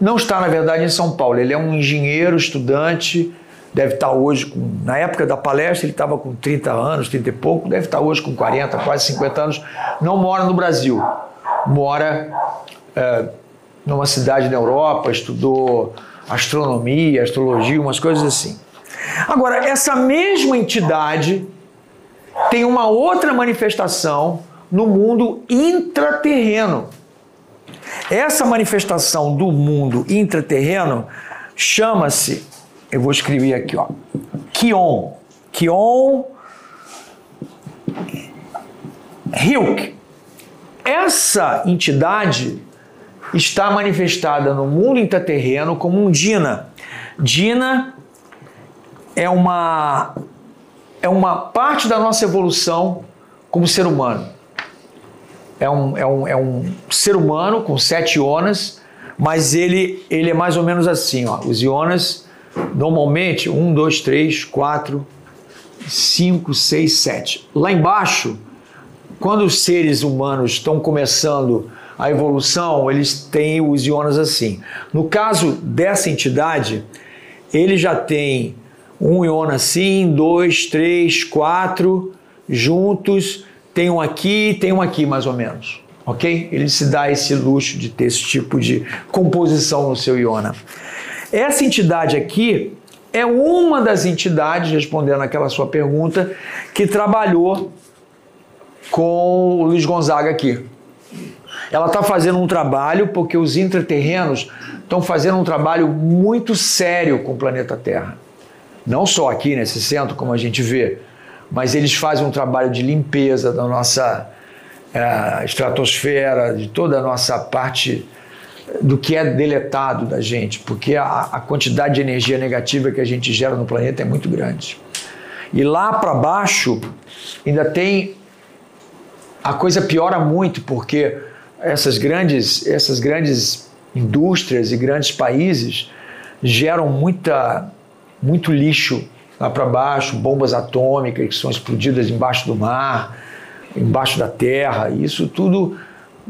não está, na verdade, em São Paulo. Ele é um engenheiro, estudante, deve estar hoje, com, na época da palestra, ele estava com 30 anos, 30 e pouco, deve estar hoje com 40, quase 50 anos. Não mora no Brasil, mora é, numa cidade na Europa, estudou astronomia, astrologia, umas coisas assim. Agora, essa mesma entidade tem uma outra manifestação no mundo intraterreno. Essa manifestação do mundo intraterreno chama-se, eu vou escrever aqui, ó, Kion. Kion Hilk. Essa entidade está manifestada no mundo intraterreno como um Dina. Dina é uma é uma parte da nossa evolução como ser humano. É um, é um, é um ser humano com sete ionas, mas ele, ele é mais ou menos assim. Ó. Os ionas, normalmente, um, dois, três, quatro, cinco, seis, sete. Lá embaixo, quando os seres humanos estão começando a evolução, eles têm os ionas assim. No caso dessa entidade, ele já tem um iona assim, dois, três, quatro juntos, tem um aqui, tem um aqui mais ou menos, ok? Ele se dá esse luxo de ter esse tipo de composição no seu iona. Essa entidade aqui é uma das entidades, respondendo aquela sua pergunta, que trabalhou com o Luiz Gonzaga aqui. Ela está fazendo um trabalho porque os intraterrenos estão fazendo um trabalho muito sério com o planeta Terra não só aqui nesse centro, como a gente vê, mas eles fazem um trabalho de limpeza da nossa é, estratosfera, de toda a nossa parte do que é deletado da gente, porque a, a quantidade de energia negativa que a gente gera no planeta é muito grande. E lá para baixo ainda tem a coisa piora muito porque essas grandes, essas grandes indústrias e grandes países geram muita, muito lixo lá para baixo, bombas atômicas que são explodidas embaixo do mar, embaixo da terra, isso tudo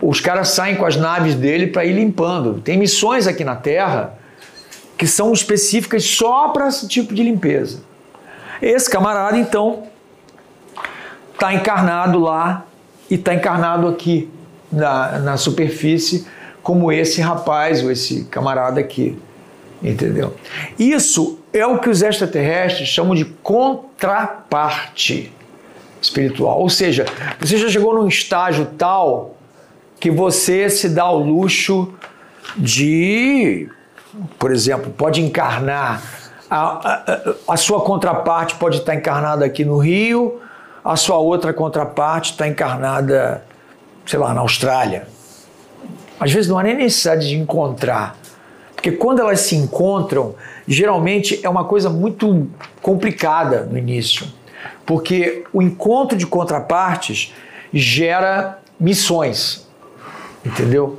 os caras saem com as naves dele para ir limpando. Tem missões aqui na Terra que são específicas só para esse tipo de limpeza. Esse camarada, então, está encarnado lá e está encarnado aqui na, na superfície, como esse rapaz ou esse camarada aqui. Entendeu? Isso é o que os extraterrestres chamam de contraparte espiritual. Ou seja, você já chegou num estágio tal que você se dá o luxo de, por exemplo, pode encarnar, a, a, a sua contraparte pode estar encarnada aqui no Rio, a sua outra contraparte está encarnada, sei lá, na Austrália. Às vezes não há nem necessidade de encontrar, porque quando elas se encontram, geralmente é uma coisa muito complicada no início, porque o encontro de contrapartes gera missões. Entendeu?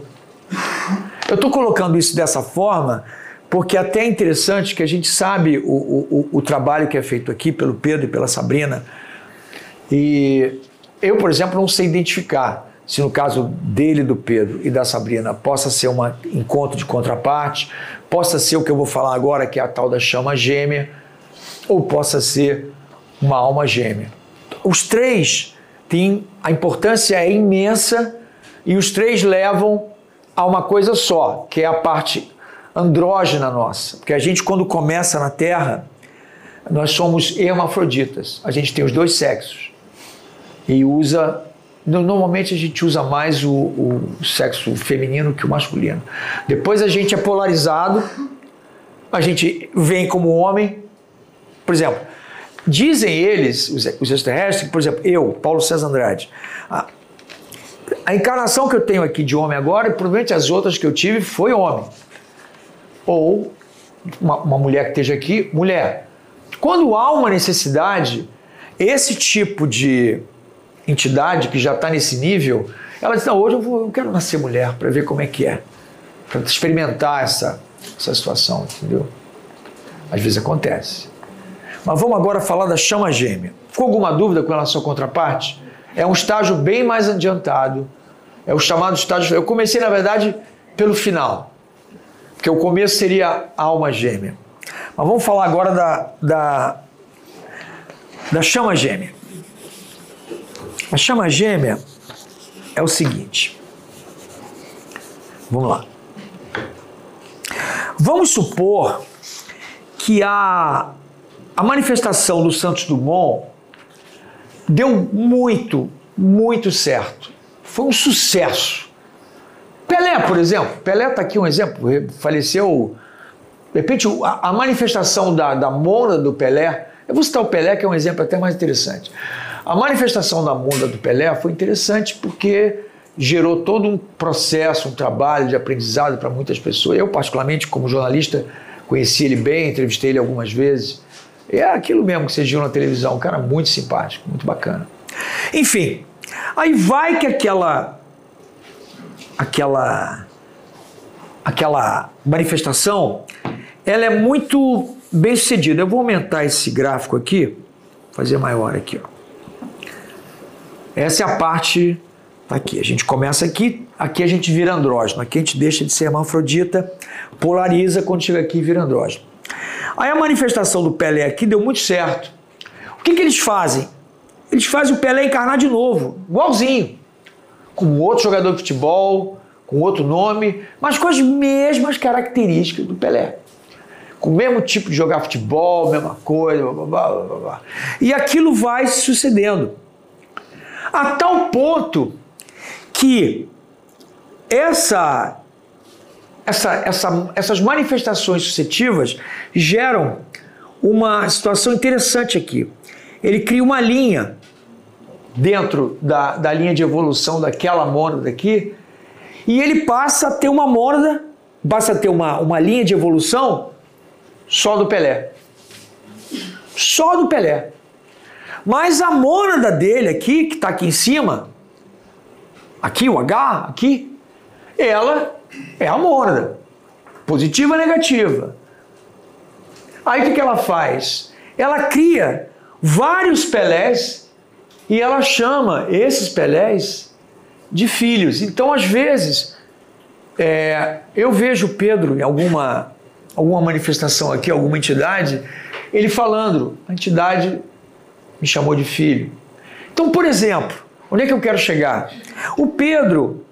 Eu estou colocando isso dessa forma porque até é interessante que a gente sabe o, o, o trabalho que é feito aqui pelo Pedro e pela Sabrina. E eu, por exemplo, não sei identificar se no caso dele, do Pedro e da Sabrina, possa ser um encontro de contraparte, possa ser o que eu vou falar agora, que é a tal da chama gêmea, ou possa ser uma alma gêmea. Os três têm, a importância é imensa e os três levam a uma coisa só, que é a parte andrógena nossa. Porque a gente, quando começa na Terra, nós somos hermafroditas. A gente tem os dois sexos. E usa. Normalmente a gente usa mais o, o sexo feminino que o masculino. Depois a gente é polarizado, a gente vem como homem. Por exemplo, dizem eles, os, extraterrestres, por exemplo, eu, Paulo César Andrade, a encarnação que eu tenho aqui de homem agora, e provavelmente as outras que eu tive, foi homem. Ou uma, uma mulher que esteja aqui, mulher. Quando há uma necessidade, esse tipo de entidade que já está nesse nível, ela diz: Não, hoje eu, vou, eu quero nascer mulher para ver como é que é, para experimentar essa, essa situação, entendeu? Às vezes acontece. Mas vamos agora falar da chama gêmea. Ficou alguma dúvida com relação à contraparte? É um estágio bem mais adiantado. É o chamado estágio. Eu comecei, na verdade, pelo final. Porque o começo seria a alma gêmea. Mas vamos falar agora da, da, da chama gêmea. A chama gêmea é o seguinte. Vamos lá. Vamos supor que a, a manifestação do Santos Dumont deu muito, muito certo. Foi um sucesso. Pelé, por exemplo, Pelé está aqui um exemplo, faleceu. De repente, a, a manifestação da, da mona do Pelé, eu vou citar o Pelé, que é um exemplo até mais interessante. A manifestação da mona do Pelé foi interessante porque gerou todo um processo, um trabalho de aprendizado para muitas pessoas. Eu, particularmente, como jornalista, conheci ele bem, entrevistei ele algumas vezes. É aquilo mesmo que vocês viram na televisão, um cara muito simpático, muito bacana. Enfim, aí vai que aquela aquela aquela manifestação, ela é muito bem sucedida. Eu vou aumentar esse gráfico aqui, fazer maior aqui, ó. Essa é a parte tá aqui. A gente começa aqui, aqui a gente vira andrógeno, aqui a gente deixa de ser hermafrodita, polariza quando chega aqui vira andrógeno. Aí a manifestação do Pelé aqui deu muito certo. O que, que eles fazem? Eles fazem o Pelé encarnar de novo, igualzinho, com outro jogador de futebol, com outro nome, mas com as mesmas características do Pelé. Com o mesmo tipo de jogar futebol, mesma coisa, blá, blá, blá, blá. E aquilo vai se sucedendo. A tal ponto que essa essa, essa, essas manifestações suscetivas geram uma situação interessante aqui. Ele cria uma linha dentro da, da linha de evolução daquela mônada aqui, e ele passa a ter uma mônada, passa a ter uma, uma linha de evolução só do Pelé. Só do Pelé. Mas a mônada dele aqui, que está aqui em cima, aqui o H, aqui, ela é a mônada, positiva ou negativa. Aí o que, ela faz? Ela cria vários Pelés e ela chama esses Pelés de filhos. Então, às vezes, é, eu vejo Pedro em alguma, alguma manifestação aqui, alguma entidade, ele falando, a entidade me chamou de filho. Então, por exemplo, onde é que eu quero chegar? O Pedro,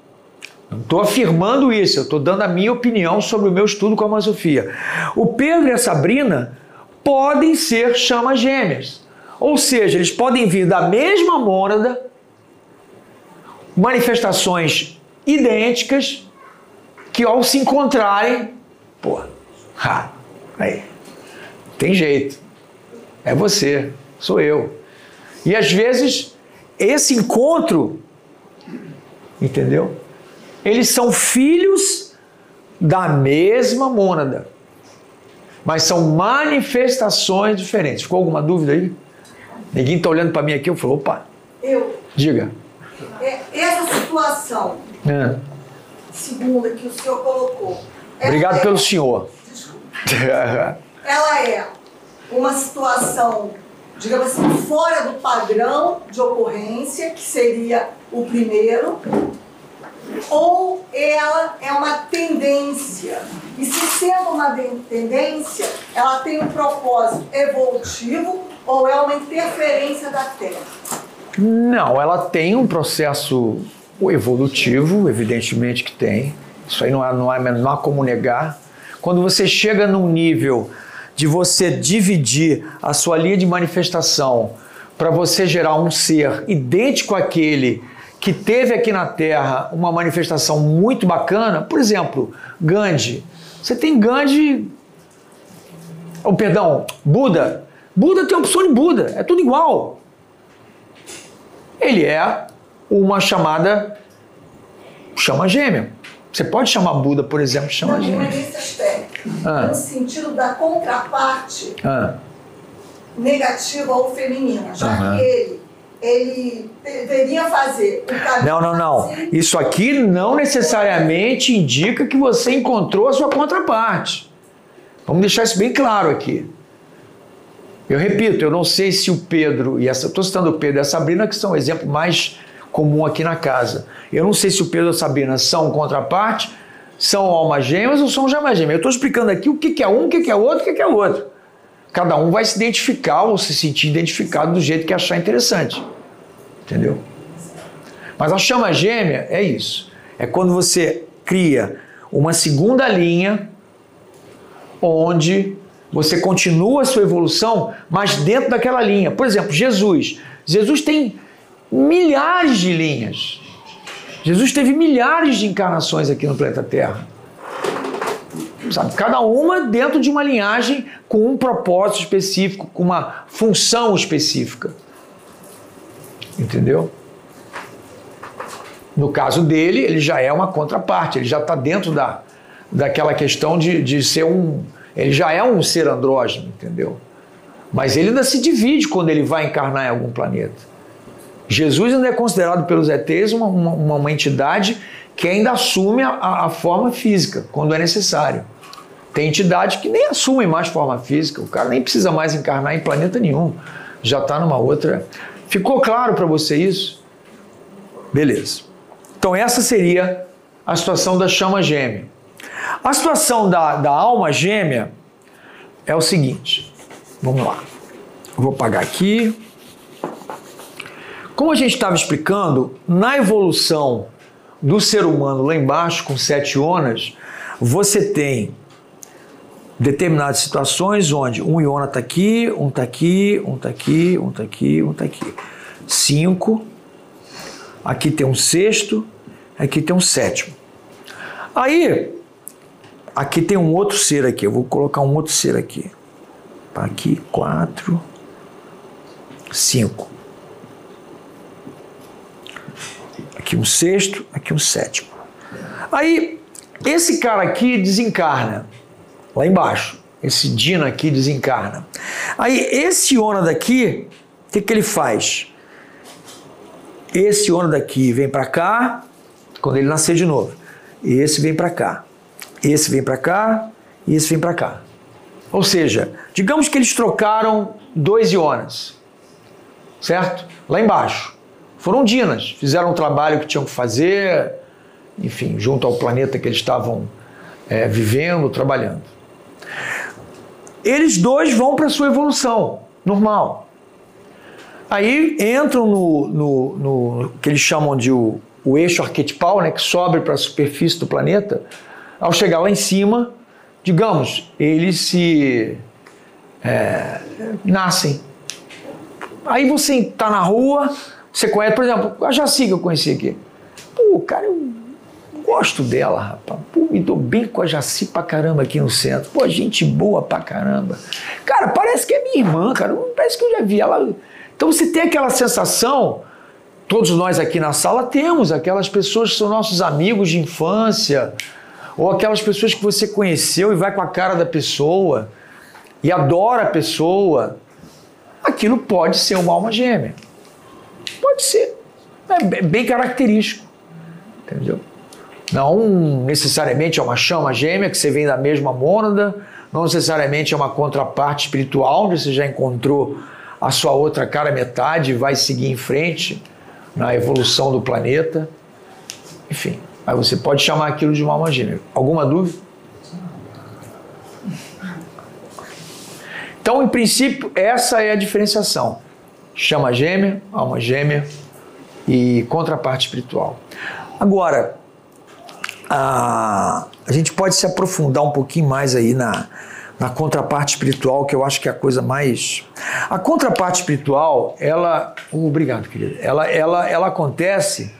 não estou afirmando isso, eu estou dando a minha opinião sobre o meu estudo com a Sofia. O Pedro e a Sabrina podem ser chamas gêmeas. Ou seja, eles podem vir da mesma mônada, manifestações idênticas, que ao se encontrarem, pô, ha, aí, tem jeito. É você, sou eu. E às vezes esse encontro, entendeu? Eles são filhos da mesma mônada, mas são manifestações diferentes. Ficou alguma dúvida aí? Ninguém está olhando para mim aqui, eu falo, opa. Eu. Diga. É, essa situação, É. segunda, que o senhor colocou. Obrigado é- pelo senhor. Desculpa. Ela é uma situação, digamos assim, fora do padrão de ocorrência, que seria o primeiro, ou ela é uma tendência. E se sendo uma tendência, ela tem um propósito evolutivo ou é uma interferência da Terra? Não, ela tem um processo evolutivo, evidentemente que tem. Isso aí não há, não há, não há como negar. Quando você chega num nível de você dividir a sua linha de manifestação para você gerar um ser idêntico àquele que teve aqui na Terra uma manifestação muito bacana, por exemplo, Gandhi. Você tem Gandhi oh, perdão, Buda. Buda tem a opção de Buda, é tudo igual. Ele é uma chamada chama gêmea. Você pode chamar Buda, por exemplo, chama gêmea. Ah. No sentido da contraparte Ah, negativa ou feminina, já Aham. que ele, ele deveria fazer o caminho. Não, não, não. Isso aqui não necessariamente indica que você encontrou a sua contraparte. Vamos deixar isso bem claro aqui. Eu repito, eu não sei se o Pedro e essa, estou citando o Pedro e a Sabrina que são o exemplo mais comum aqui na casa. Eu não sei se o Pedro e a Sabrina são contraparte, são almas gêmeas ou são gemas gêmeas. Eu estou explicando aqui o que que é um, o que que é outro, o que que é outro. Cada um vai se identificar ou se sentir identificado do jeito que achar interessante. Entendeu? Mas a chama gêmea é isso. É quando você cria uma segunda linha onde você continua a sua evolução, mas dentro daquela linha. Por exemplo, Jesus. Jesus tem milhares de linhas. Jesus teve milhares de encarnações aqui no planeta Terra. Sabe, cada uma dentro de uma linhagem com um propósito específico, com uma função específica. Entendeu? No caso dele, ele já é uma contraparte, ele já está dentro da, daquela questão de, de ser um. Ele já é um ser andrógeno, entendeu? Mas ele ainda se divide quando ele vai encarnar em algum planeta. Jesus ainda é considerado pelos ETs uma, uma, uma entidade que ainda assume a, a forma física quando é necessário. Tem entidade que nem assume mais forma física, o cara nem precisa mais encarnar em planeta nenhum, já está numa outra. Ficou claro para você isso? Beleza. Então, essa seria a situação da chama gêmea. A situação da, da alma gêmea é o seguinte: vamos lá. Vou apagar aqui. Como a gente estava explicando, na evolução do ser humano lá embaixo, com sete onas, você tem determinadas situações onde um iona está aqui, um está aqui, um está aqui, um está aqui, um está aqui. Cinco. Aqui tem um sexto, aqui tem um sétimo. Aí, aqui tem um outro ser aqui. Eu vou colocar um outro ser aqui. Aqui, quatro, cinco. Aqui um sexto, aqui um sétimo. Aí, esse cara aqui desencarna, lá embaixo. Esse Dina aqui desencarna. Aí, esse Iona daqui, o que, que ele faz? Esse Iona daqui vem para cá, quando ele nascer de novo. Esse vem para cá. Esse vem para cá e esse vem para cá. Ou seja, digamos que eles trocaram dois ionas, certo? Lá embaixo. Foram dinas, fizeram o trabalho que tinham que fazer, enfim, junto ao planeta que eles estavam é, vivendo, trabalhando. Eles dois vão para sua evolução normal. Aí entram no, no, no que eles chamam de o, o eixo arquetipal, né, que sobe para a superfície do planeta. Ao chegar lá em cima, digamos, eles se é, nascem. Aí você está na rua, você conhece, por exemplo, a Jaci que eu conheci aqui. Pô, cara, eu gosto dela, rapaz. Pô, me dou bem com a Jaci pra caramba aqui no centro. Pô, gente boa pra caramba. Cara, parece que é minha irmã, cara. Parece que eu já vi ela. Então você tem aquela sensação, todos nós aqui na sala temos, aquelas pessoas que são nossos amigos de infância, ou aquelas pessoas que você conheceu e vai com a cara da pessoa e adora a pessoa. Aquilo pode ser uma alma gêmea. Pode ser. É bem característico. Entendeu? Não necessariamente é uma chama gêmea que você vem da mesma mônada, não necessariamente é uma contraparte espiritual, onde você já encontrou a sua outra cara metade e vai seguir em frente na evolução do planeta. Enfim, aí você pode chamar aquilo de uma alma gêmea. Alguma dúvida? Então, em princípio, essa é a diferenciação. Chama gêmea, alma gêmea e contraparte espiritual. Agora, a, a gente pode se aprofundar um pouquinho mais aí na, na contraparte espiritual, que eu acho que é a coisa mais. A contraparte espiritual, ela. Uh, obrigado, querido. Ela, ela, ela acontece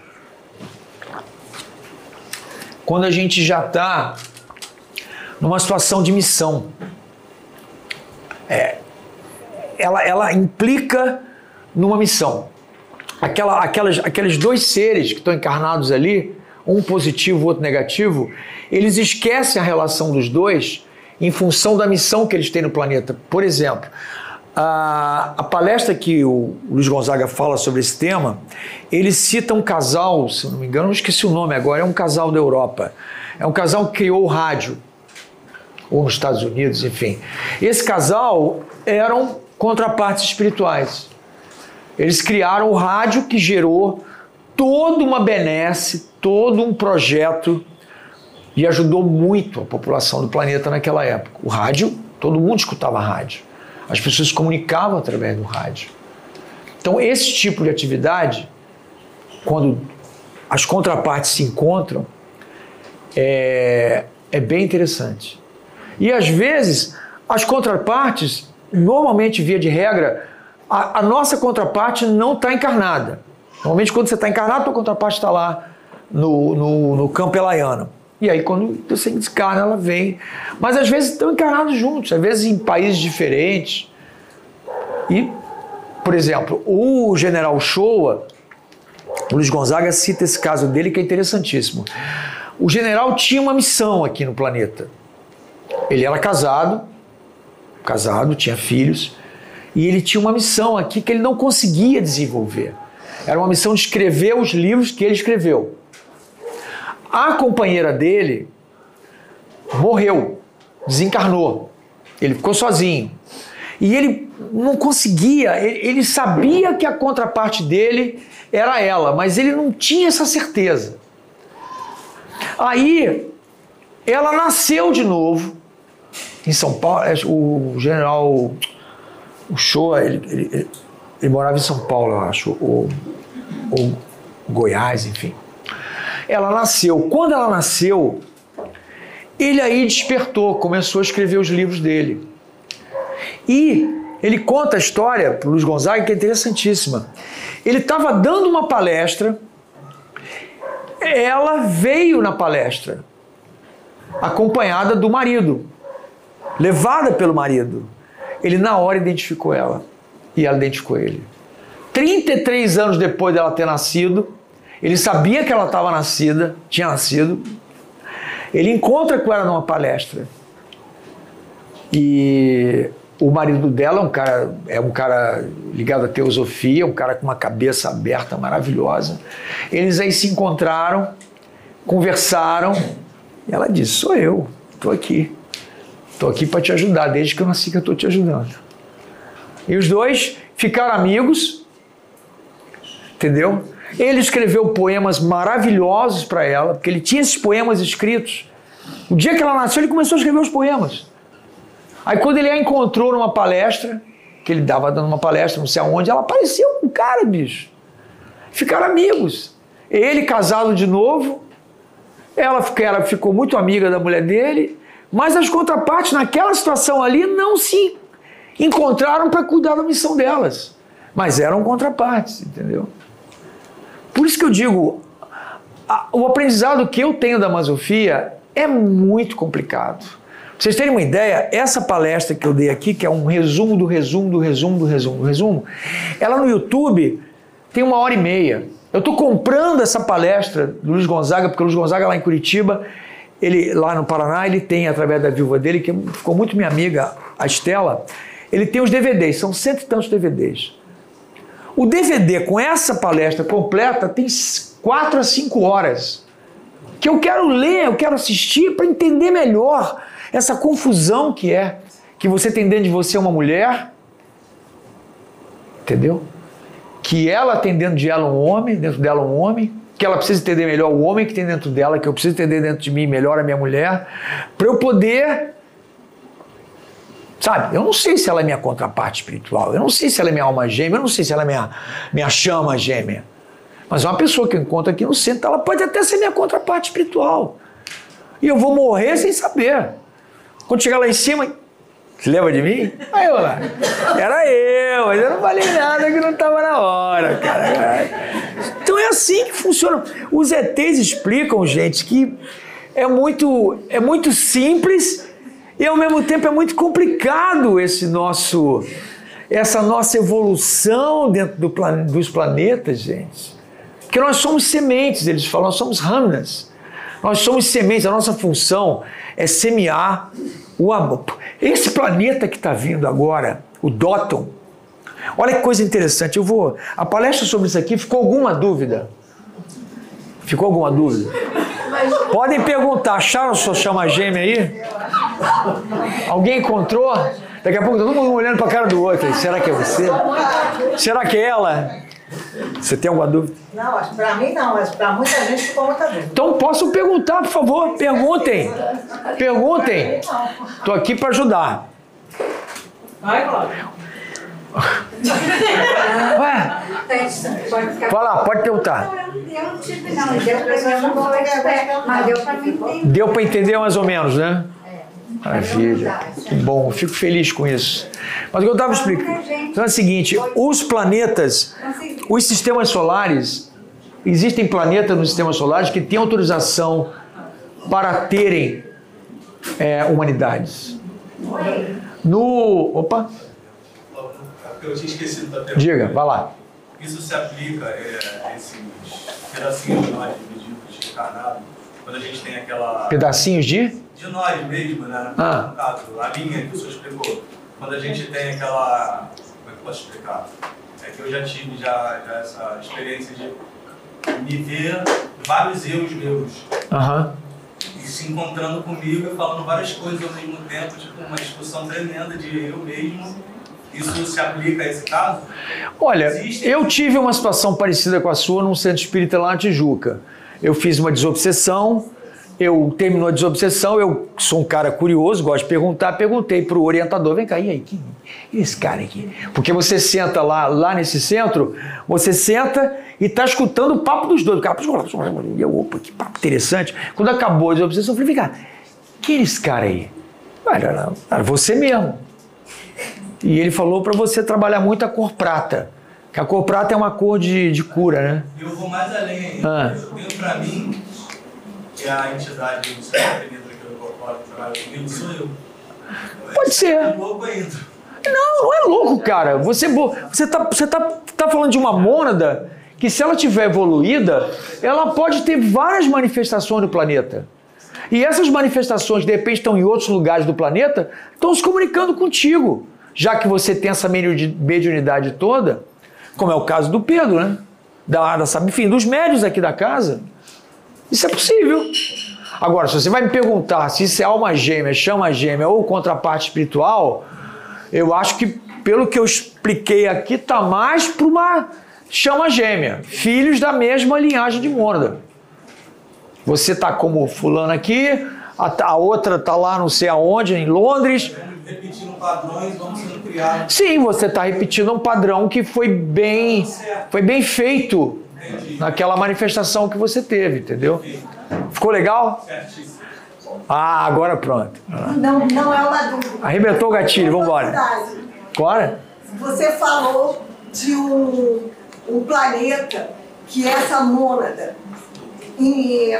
quando a gente já está numa situação de missão. É, ela, ela implica numa missão. Aquela, aquelas, aqueles dois seres que estão encarnados ali, um positivo, outro negativo, eles esquecem a relação dos dois em função da missão que eles têm no planeta. Por exemplo, a, a, palestra que o Luiz Gonzaga fala sobre esse tema, ele cita um casal, se não me engano, não esqueci o nome agora, é um casal da Europa. É um casal que criou o rádio, ou nos Estados Unidos, enfim. Esse casal eram contrapartes espirituais. Eles criaram o rádio que gerou toda uma benesse, todo um projeto e ajudou muito a população do planeta naquela época. O rádio, todo mundo escutava rádio. As pessoas se comunicavam através do rádio. Então, esse tipo de atividade, quando as contrapartes se encontram, é, é bem interessante. E às vezes, as contrapartes, normalmente, via de regra, a, a nossa contraparte não está encarnada. Normalmente, quando você está encarnado, a tua contraparte está lá no, no, no campo elaiano. E aí, quando você encarna, ela vem. Mas às vezes estão encarnados juntos, às vezes em países diferentes. E, por exemplo, o general Showa, o Luiz Gonzaga cita esse caso dele que é interessantíssimo. O general tinha uma missão aqui no planeta. Ele era casado, casado, tinha filhos, e ele tinha uma missão aqui que ele não conseguia desenvolver. Era uma missão de escrever os livros que ele escreveu. A companheira dele morreu, desencarnou. Ele ficou sozinho. E ele não conseguia, ele sabia que a contraparte dele era ela, mas ele não tinha essa certeza. Aí ela nasceu de novo em São Paulo. É, o general o Shoa, ele, ele, ele, morava em São Paulo, eu acho, ou, ou Goiás, enfim ela nasceu. Quando ela nasceu, ele aí despertou, começou a escrever os livros dele. E ele conta a história para Luiz Gonzaga que é interessantíssima. Ele estava dando uma palestra, ela veio na palestra, acompanhada do marido, levada pelo marido. Ele na hora identificou ela e ela identificou ele. 33 anos depois dela ter nascido, ele sabia que ela estava nascida, tinha nascido. Ele encontra com ela numa palestra. E o marido dela é um cara, é um cara ligado à teosofia, um cara com uma cabeça aberta, maravilhosa. Eles aí se encontraram conversaram. E ela disse: Sou eu, estou aqui. Estou aqui para te ajudar, desde que eu nasci que eu estou te ajudando. E os dois ficaram amigos, entendeu? Ele escreveu poemas maravilhosos para ela, porque ele tinha esses poemas escritos. O dia que ela nasceu, ele começou a escrever os poemas. Aí quando ele a encontrou numa palestra, que ele dava dando uma palestra, não sei aonde, ela apareceu com um cara, bicho. Ficaram amigos. Ele casado de novo, ela, ela ficou muito amiga da mulher dele, mas as contrapartes naquela situação ali não se encontraram para cuidar da missão delas. Mas eram contrapartes, entendeu? Por isso que eu digo, a, o aprendizado que eu tenho da masofia é muito complicado. Pra vocês terem uma ideia, essa palestra que eu dei aqui, que é um resumo do resumo do resumo do resumo do resumo, ela no YouTube tem uma hora e meia. Eu estou comprando essa palestra do Luiz Gonzaga, porque o Luiz Gonzaga lá em Curitiba, ele lá no Paraná, ele tem, através da viúva dele, que ficou muito minha amiga, a Estela, ele tem os DVDs, são cento e tantos DVDs. O DVD com essa palestra completa tem quatro a cinco horas. Que eu quero ler, eu quero assistir para entender melhor essa confusão que é. Que você tem dentro de você uma mulher, entendeu? Que ela tem dentro de ela um homem, dentro dela um homem, que ela precisa entender melhor o homem que tem dentro dela, que eu preciso entender dentro de mim melhor a minha mulher, para eu poder Sabe? Eu não sei se ela é minha contraparte espiritual, eu não sei se ela é minha alma gêmea, eu não sei se ela é minha, minha chama gêmea. Mas uma pessoa que eu encontro aqui no centro, ela pode até ser minha contraparte espiritual. E eu vou morrer sem saber. Quando chegar lá em cima, você lembra de mim? Aí eu lá. Era eu, mas eu não falei nada que não estava na hora, cara. É assim que funciona. Os ETs explicam, gente, que é muito, é muito simples e ao mesmo tempo é muito complicado esse nosso, essa nossa evolução dentro do plan, dos planetas, gente. Que nós somos sementes, eles falam, nós somos ranas. Nós somos sementes, a nossa função é semear o amor. Esse planeta que está vindo agora, o Dóton, olha que coisa interessante. Eu vou. A palestra sobre isso aqui ficou alguma dúvida? Ficou alguma dúvida? Podem perguntar, acharam sua chama gêmea aí? Alguém encontrou? Daqui a pouco todo mundo olhando para a cara do outro. Será que é você? Será que é ela? Você tem alguma dúvida? Não, para mim não, mas para muita gente ficou muita dúvida. Então posso perguntar, por favor? Perguntem. Perguntem. Estou aqui para ajudar. Ué? Lá, pode perguntar. Deu para entender mais ou menos, né? Maravilha. Que bom, fico feliz com isso. Mas o que eu estava explicando então é o seguinte: os planetas, os sistemas solares, existem planetas nos sistemas solares que têm autorização para terem é, humanidades. No. Opa! Eu tinha esquecido da pergunta. Diga, vai lá. Isso se aplica, é, esses pedacinhos de nós divididos, encarnados, quando a gente tem aquela. Pedacinhos de? de nós mesmo, né? Ah. No caso, a linha que o senhor explicou. Quando a gente tem aquela. Como é que eu posso explicar? É que eu já tive já, já essa experiência de me ver vários erros meus. Uhum. E se encontrando comigo e falando várias coisas ao mesmo tempo, tipo uma discussão tremenda de eu mesmo. Isso se aplica a esse caso? Olha, Existe? eu tive uma situação parecida com a sua num centro espírita lá na Tijuca. Eu fiz uma desobsessão eu terminou a desobsessão, eu sou um cara curioso, gosto de perguntar, perguntei para o orientador, vem cá, e aí, quem é esse cara aqui? Porque você senta lá, lá nesse centro, você senta e está escutando o papo dos dois. O cara, e eu, opa, que papo interessante. Quando acabou a desobsessão, eu falei, vem cá, quem é esse cara aí? Era você mesmo. E ele falou para você trabalhar muito a cor prata. Que a cor prata é uma cor de, de cura, né? Eu vou mais além. Ah. Eu tenho para mim que a entidade do céu penetra aqui no corpóreo que trabalha comigo sou eu. Pode ser. É louco ainda. Não, não é louco, cara. Você, você, tá, você tá, tá falando de uma mônada que, se ela tiver evoluída, ela pode ter várias manifestações no planeta. E essas manifestações, de repente, estão em outros lugares do planeta, estão se comunicando contigo. Já que você tem essa mediunidade toda, como é o caso do Pedro, né? Da, da, enfim, dos médios aqui da casa. Isso é possível. Agora, se você vai me perguntar se isso é alma gêmea, chama gêmea ou contraparte espiritual, eu acho que, pelo que eu expliquei aqui, tá mais para uma chama gêmea, filhos da mesma linhagem de Mônada. Você tá como fulano aqui, a, a outra tá lá não sei aonde, em Londres. Repetindo padrões, vamos sendo criados. Sim, você está repetindo um padrão que foi bem, foi bem feito naquela manifestação que você teve, entendeu? Ficou legal? Ah, agora pronto. Não, não é uma dúvida. Arrebentou o gatilho, vamos embora. Bora? Você falou de um, um planeta que é essa mônada. E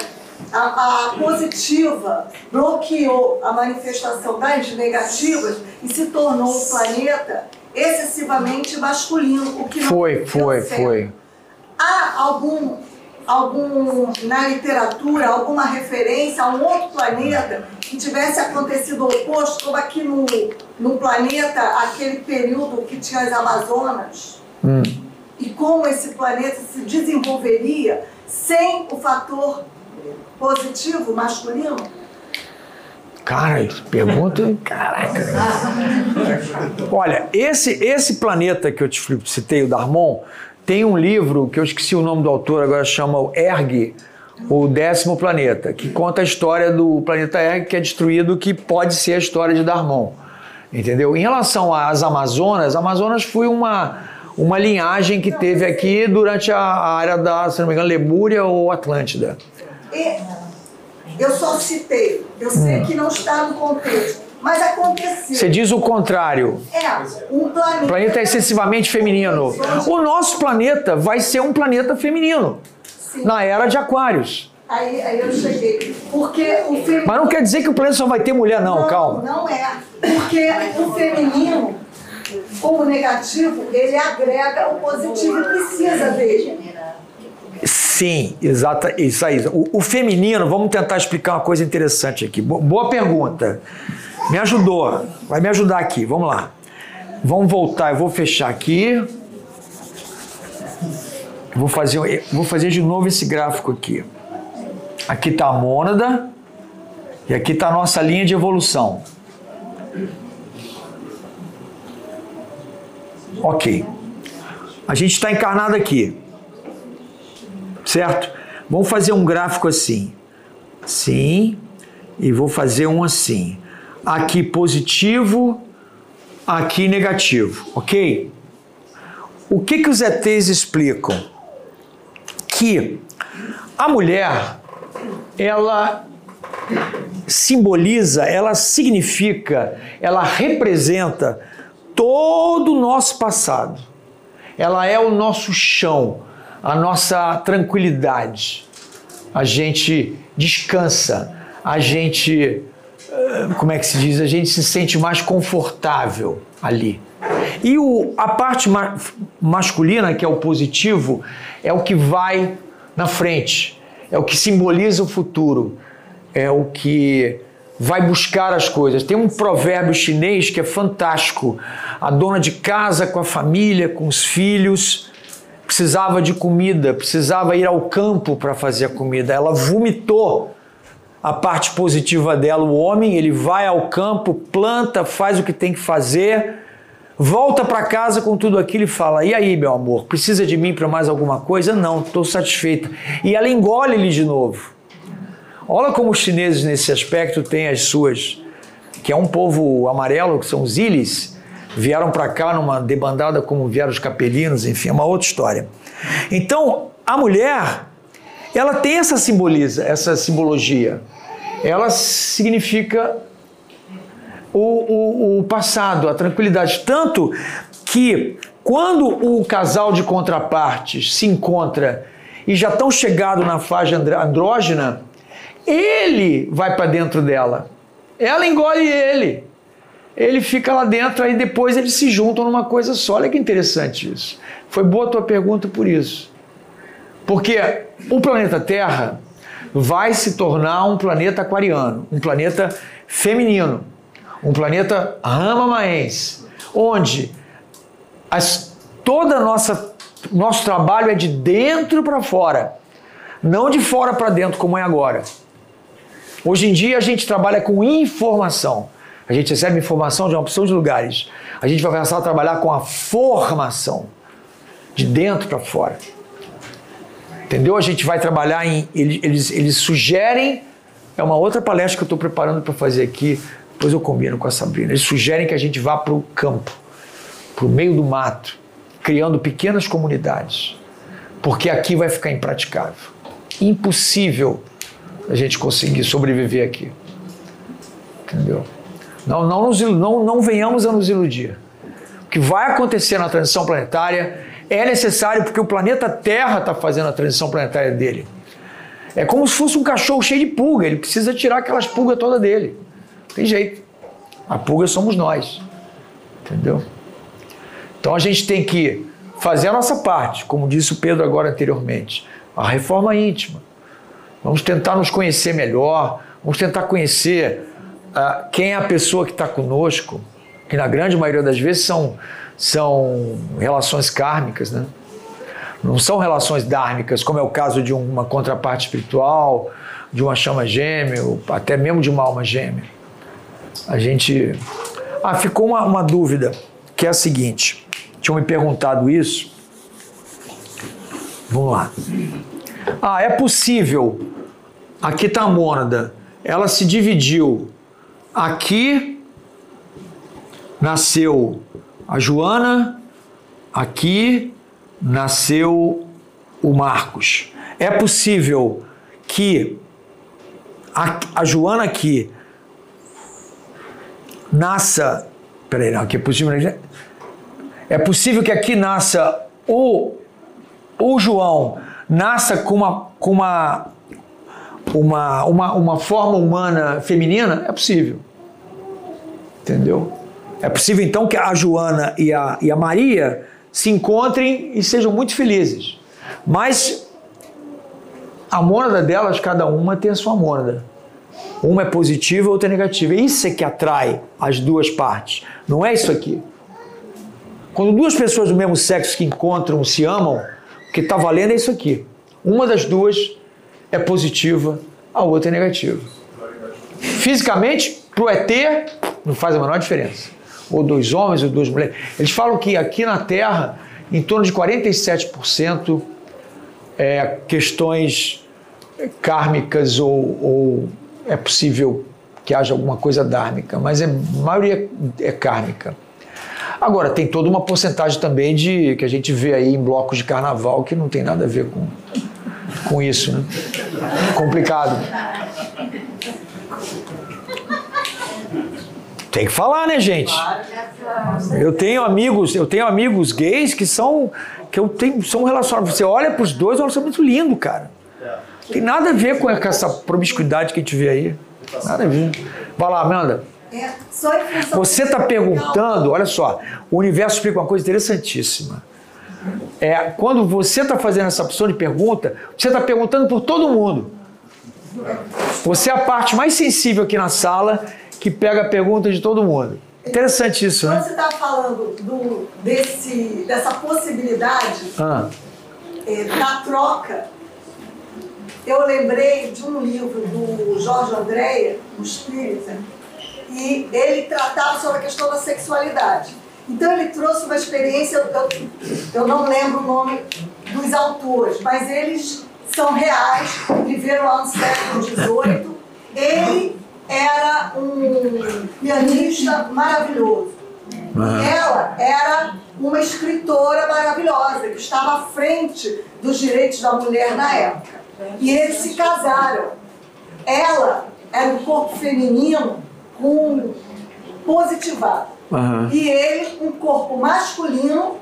a, a, positiva bloqueou a manifestação das negativas e se tornou um planeta excessivamente masculino, o que foi, foi, certo. foi. Há algum, algum na literatura alguma referência a um outro planeta que tivesse acontecido o oposto, como aqui no, no planeta aquele período que tinha as Amazonas? Hum. E como esse planeta se desenvolveria sem o fator positivo masculino? Cara, pergunta. Caraca. Olha, esse, esse planeta que eu te citei, o Darmon, tem um livro que eu esqueci o nome do autor, agora chama o Erg, o décimo planeta, que conta a história do planeta Erg que é destruído, que pode ser a história de Darmon. Entendeu? Em relação às Amazonas, Amazonas foi uma, uma linhagem que teve aqui durante a, a área da, se não me engano, Lemúria ou Atlântida. E eu só citei, eu sei hum. que não está no contexto, mas aconteceu. Você diz o contrário. É, um planeta. O planeta é excessivamente feminino. O nosso planeta vai ser um planeta feminino. Sim. Na era de Aquários. Aí, aí eu cheguei. Porque o feminino. Mas não quer dizer que o planeta só vai ter mulher, não, não calma. Não é. Porque o feminino, como negativo, ele agrega o positivo e precisa dele. Sim, exata, isso aí. O, o, feminino, vamos tentar explicar uma coisa interessante aqui. Boa pergunta. Me ajudou. Vai me ajudar aqui. Vamos lá. Vamos voltar. Eu vou fechar aqui. Vou fazer, vou fazer de novo esse gráfico aqui. Aqui está a mônada e aqui está a nossa linha de evolução. Ok. A gente está encarnado aqui certo? Vamos fazer um gráfico assim. Sim, e vou fazer um assim. Aqui positivo, aqui negativo, ok? O que, que os ETs explicam? Que a mulher, ela simboliza, ela significa, ela representa todo o nosso passado. Ela é o nosso chão, a nossa tranquilidade, a gente descansa, a gente, eh, como é que se diz, a gente se sente mais confortável ali. E o, a parte ma masculina, que é o positivo, é o que vai na frente, é o que simboliza o futuro, é o que vai buscar as coisas. Tem um provérbio chinês que é fantástico. A dona de casa com a família, com os filhos, precisava de comida, precisava ir ao campo para fazer a comida. Ela vomitou a parte positiva dela. O homem, ele vai ao campo, planta, faz o que tem que fazer, volta para casa com tudo aquilo e fala: "E aí, meu amor, precisa de mim para mais alguma coisa?" "Não, estou satisfeita." E ela engole ele de novo. Olha como os chineses nesse aspecto têm as suas, que é um povo amarelo, que são os ilis, vieram para cá numa debandada como vieram os capelinos, enfim, é uma outra história. Então, a mulher, ela tem essa simboliza, essa simbologia. Ela significa o, o, o passado, a tranquilidade. Tanto que quando o casal de contrapartes se encontra e já estão chegados na fase andrógena, ele vai para dentro dela. Ela engole ele ele fica lá dentro, aí depois eles se juntam numa coisa só. Olha que interessante isso. Foi boa a tua pergunta por isso. Porque o planeta Terra vai se tornar um planeta aquariano, um planeta feminino, um planeta ramamaense, onde as, toda nossa nosso trabalho é de dentro para fora. Não de fora para dentro, como é agora. Hoje em dia a gente trabalha com informação. A gente recebe informação de uma opção de lugares. A gente vai começar a trabalhar com a formação, de dentro para fora. Entendeu? A gente vai trabalhar em. Eles, eles sugerem. É uma outra palestra que eu estou preparando para fazer aqui. Depois eu combino com a Sabrina. Eles sugerem que a gente vá para o campo, para o meio do mato, criando pequenas comunidades. Porque aqui vai ficar impraticável. Impossível a gente conseguir sobreviver aqui. Entendeu? Não, não, nos, não, não venhamos a nos iludir. O que vai acontecer na transição planetária é necessário porque o planeta Terra está fazendo a transição planetária dele. É como se fosse um cachorro cheio de pulga, ele precisa tirar aquelas pulgas toda dele. Não tem jeito. A pulga somos nós. Entendeu? Então a gente tem que fazer a nossa parte, como disse o Pedro agora anteriormente, a reforma íntima. Vamos tentar nos conhecer melhor, vamos tentar conhecer uh, quem é a pessoa que está conosco, que na grande maioria das vezes são são relações kármicas, né? Não são relações dármicas, como é o caso de uma contraparte espiritual, de uma chama gêmea, até mesmo de uma alma gêmea. A gente. Ah, ficou uma, uma dúvida, que é a seguinte: tinham me perguntado isso. Vamos lá. Ah, é possível. Aqui está a mônada. Ela se dividiu. Aqui nasceu a Joana, aqui nasceu o Marcos. É possível que a, a Joana aqui nasça. Peraí, não, aqui é possível. É possível que aqui nasça o, o João nasça com uma, com uma, uma, uma, uma forma humana feminina? É possível. Entendeu? É possível então que a Joana e a, e a Maria se encontrem e sejam muito felizes. Mas a mônada delas, cada uma tem a sua mônada. Uma é positiva, outra é negativa. Isso é que atrai as duas partes. Não é isso aqui. Quando duas pessoas do mesmo sexo que encontram se amam, o que está valendo é isso aqui. Uma das duas é positiva, a outra é negativa. Fisicamente, para o ET, não faz a menor diferença ou dois homens ou duas mulheres. Eles falam que aqui na Terra, em torno de 47% é questões kármicas ou, ou, é possível que haja alguma coisa dármica, mas é, a maioria é kármica. Agora, tem toda uma porcentagem também de que a gente vê aí em blocos de carnaval que não tem nada a ver com, com isso, né? Complicado. Tem que falar, né, gente? Eu tenho amigos, eu tenho amigos gays que são que eu tenho, são relacionados. Você olha para os dois, é um relacionamento lindo, cara. Tem nada a ver com essa promiscuidade que a gente vê aí. Nada a ver. Vai lá, Amanda. É, você está perguntando, olha só, o universo explica uma coisa interessantíssima. É, quando você está fazendo essa opção de pergunta, você está perguntando por todo mundo. Você é a parte mais sensível aqui na sala que pega a pergunta de todo mundo. Interessante isso, Quando né? você está falando do, desse, dessa possibilidade ah. é, da troca, eu lembrei de um livro do Jorge Andréia, o Espírita, e ele tratava sobre a questão da sexualidade. Então ele trouxe uma experiência, eu, eu não lembro o nome dos autores, mas eles são reais, viveram lá no século XVIII. Ele era um pianista maravilhoso. Ela era uma escritora maravilhosa, que estava à frente dos direitos da mulher na época. E eles se casaram. Ela era um corpo feminino com positivado. Uhum. E ele um corpo masculino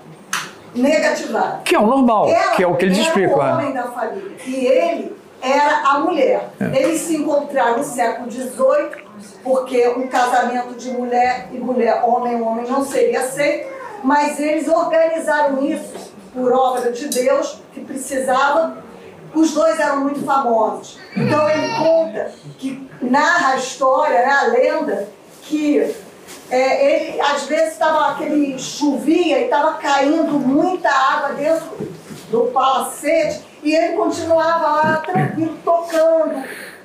negativado. Que é o normal, Ela que é o que eles explicam. Era o homem da família. E ele era a mulher. É. Eles se encontraram no século XVIII, porque um casamento de mulher e mulher, homem e homem, não seria aceito, mas eles organizaram isso por obra de Deus, que precisava. Os dois eram muito famosos. Então ele conta que narra a história, né, a lenda, que é, ele às vezes estava aquele chovia e estava caindo muita água dentro no palacete, e ele continuava lá tranquilo, tocando,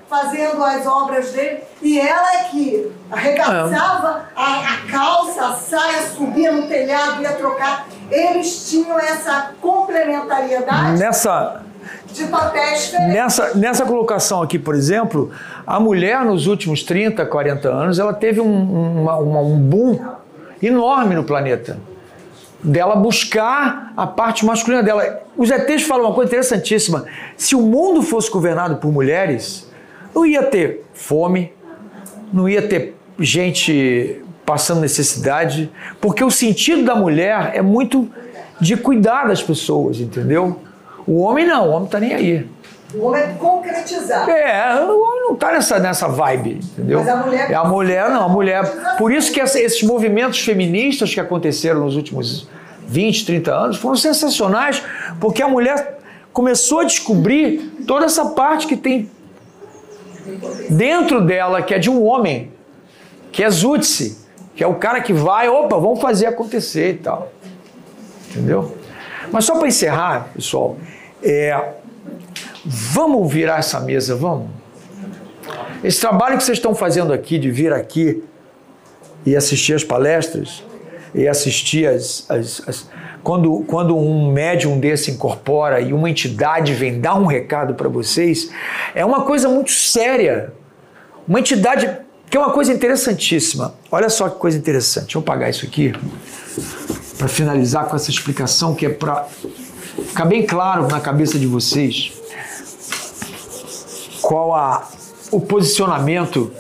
fazendo as obras dele, e ela é que arregaçava a, a calça, a saia, subia no telhado, ia trocar. Eles tinham essa complementariedade. Nessa, de papéis diferentes. Nessa, nessa colocação aqui, por exemplo, a mulher nos últimos 30, 40 anos, ela teve um, uma, uma, um boom enorme no planeta. Dela buscar a parte masculina dela. Os ETs falam uma coisa interessantíssima. Se o mundo fosse governado por mulheres, não ia ter fome, não ia ter gente passando necessidade, porque o sentido da mulher é muito de cuidar das pessoas, entendeu? O homem não, o homem tá nem aí. O homem é concretizar. É, o homem não tá nessa, nessa vibe, entendeu? Mas a mulher. É a mulher, não, a mulher. Por isso que esses movimentos feministas que aconteceram nos últimos 20, 30 anos foram sensacionais, porque a mulher começou a descobrir toda essa parte que tem dentro dela, que é de um homem, que é Zutse, que é o cara que vai, opa, vamos fazer acontecer e tal. Entendeu? Mas só para encerrar, pessoal, é, vamos virar essa mesa, vamos? Esse trabalho que vocês estão fazendo aqui, de vir aqui e assistir as palestras, e assistir as, as, as quando, quando um médium desse incorpora e uma entidade vem dar um recado para vocês, é uma coisa muito séria. Uma entidade que é uma coisa interessantíssima. Olha só que coisa interessante. Deixa eu apagar isso aqui para finalizar com essa explicação que é para ficar bem claro na cabeça de vocês qual a, o posicionamento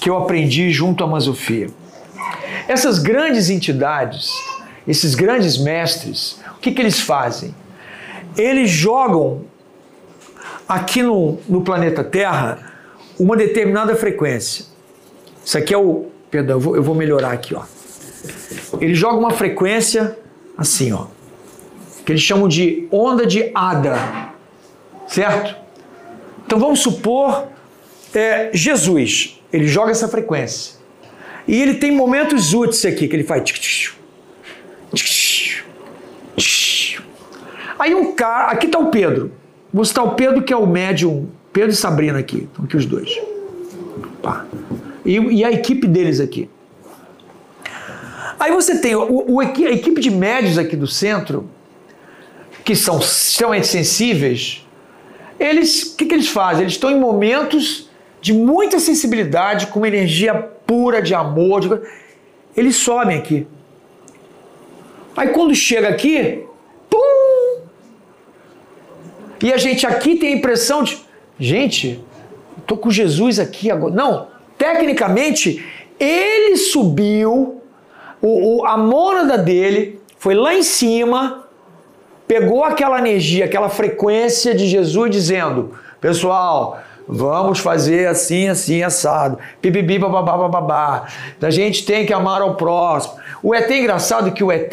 que eu aprendi junto à Masofia. Essas grandes entidades, esses grandes mestres, o que, que eles fazem? Eles jogam aqui no, no planeta Terra uma determinada frequência. Isso aqui é o. Perdão, eu vou, eu vou melhorar aqui, ó. Ele joga uma frequência assim, ó, que eles chamam de onda de Ada, certo? Então vamos supor é, Jesus, ele joga essa frequência e ele tem momentos úteis aqui que ele faz. Aí um cara, aqui está o Pedro. Vou citar o Pedro que é o médium, Pedro e Sabrina aqui, estão aqui os dois. E, e a equipe deles aqui. Aí você tem o, o, a equipe de médios aqui do centro, que são extremamente sensíveis, eles, o que, que eles fazem? Eles estão em momentos de muita sensibilidade, com uma energia pura de amor, de... eles sobem aqui. Aí quando chega aqui, pum! E a gente aqui tem a impressão de, gente, estou com Jesus aqui agora. Não, tecnicamente, ele subiu o, o, a mônada dele foi lá em cima, pegou aquela energia, aquela frequência de Jesus dizendo: Pessoal, vamos fazer assim, assim, assado. Pipipi, bababá, bababá. A gente tem que amar ao próximo. O ET é engraçado que o ET,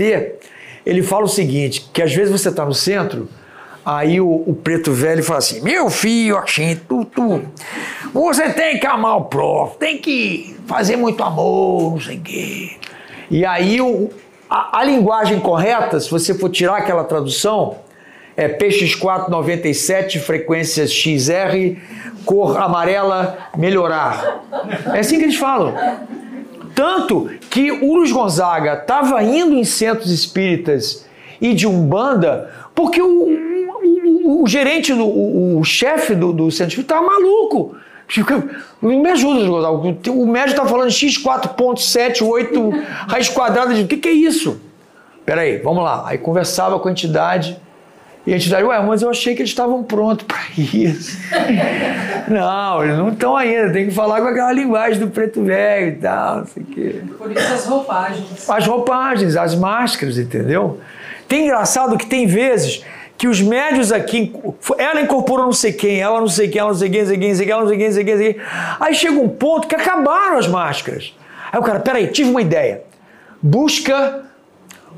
ele fala o seguinte, que às vezes você está no centro, aí o, o, preto velho fala assim, meu filho, assim, tu, tu, você tem que amar o próximo, tem que fazer muito amor, não sei o quê. E aí o, a, a, linguagem correta, se você for tirar aquela tradução, é PX497, frequência XR, cor amarela, melhorar. É assim que eles falam. Tanto que o Luiz Gonzaga estava indo em centros espíritas e de Umbanda porque o, o, o gerente, o, o chefe do, do centro espírita estava maluco. Me ajuda, O médico está falando x 4.78 raiz quadrada de. O que, que é isso? Peraí, vamos lá. Aí conversava com a entidade. E a entidade, ué, mas eu achei que eles estavam prontos para isso. não, eles não estão ainda, tem que falar com aquela linguagem do preto velho e tal, não sei o quê. Por isso as roupagens. As roupagens, as máscaras, entendeu? Tem engraçado que tem vezes que os médios aqui, ela incorporou não sei quem, ela não sei quem, ela não sei quem, não sei quem, não sei quem, não sei quem, não sei quem, não sei quem. Aí chega um ponto que acabaram as máscaras. Aí o cara, peraí, tive uma ideia. Busca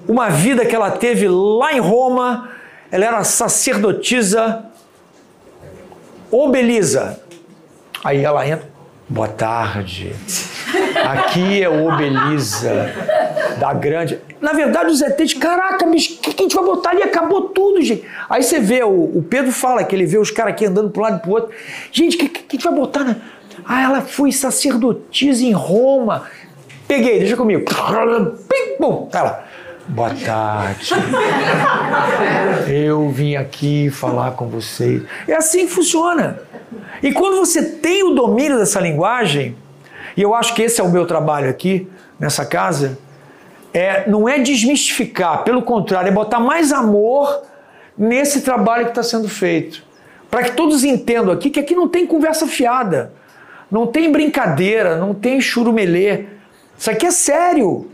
uma vida que ela teve lá em Roma, ela era sacerdotisa Obelisa. Aí ela entra, boa tarde. Aqui é o Obeliza da grande. Na verdade, os ETs, caraca, bicho, o que, que a gente vai botar ali? Acabou tudo, gente. Aí você vê, o, o Pedro fala que ele vê os caras aqui andando para um lado e para o outro. Gente, o que, que, que, a gente vai botar? Né? Ah, ela foi sacerdotisa em Roma. Peguei, deixa comigo. Pim, bum, tá lá. Boa tarde. Eu vim aqui falar com vocês. É assim que funciona. E quando você tem o domínio dessa linguagem, e eu acho que esse é o meu trabalho aqui, nessa casa, é, não é desmistificar, pelo contrário, é botar mais amor nesse trabalho que está sendo feito. Para que todos entendam aqui que aqui não tem conversa fiada, não tem brincadeira, não tem churumelê. Isso aqui é sério.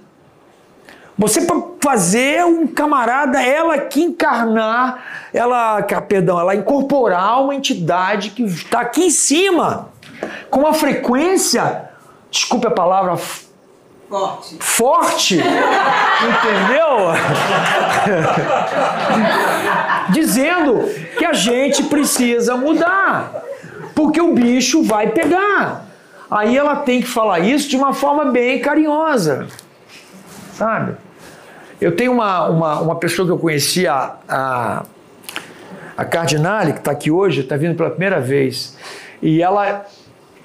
Você para fazer um camarada, ela aqui encarnar, ela, perdão, ela incorporar uma entidade que está aqui em cima, com uma frequência, desculpe a palavra, Forte. Forte! Entendeu? Dizendo que a gente precisa mudar. Porque o bicho vai pegar. Aí ela tem que falar isso de uma forma bem carinhosa. Sabe? Eu tenho uma, uma, uma pessoa que eu conheci, a, a, a Cardinale, que está aqui hoje, está vindo pela primeira vez. E ela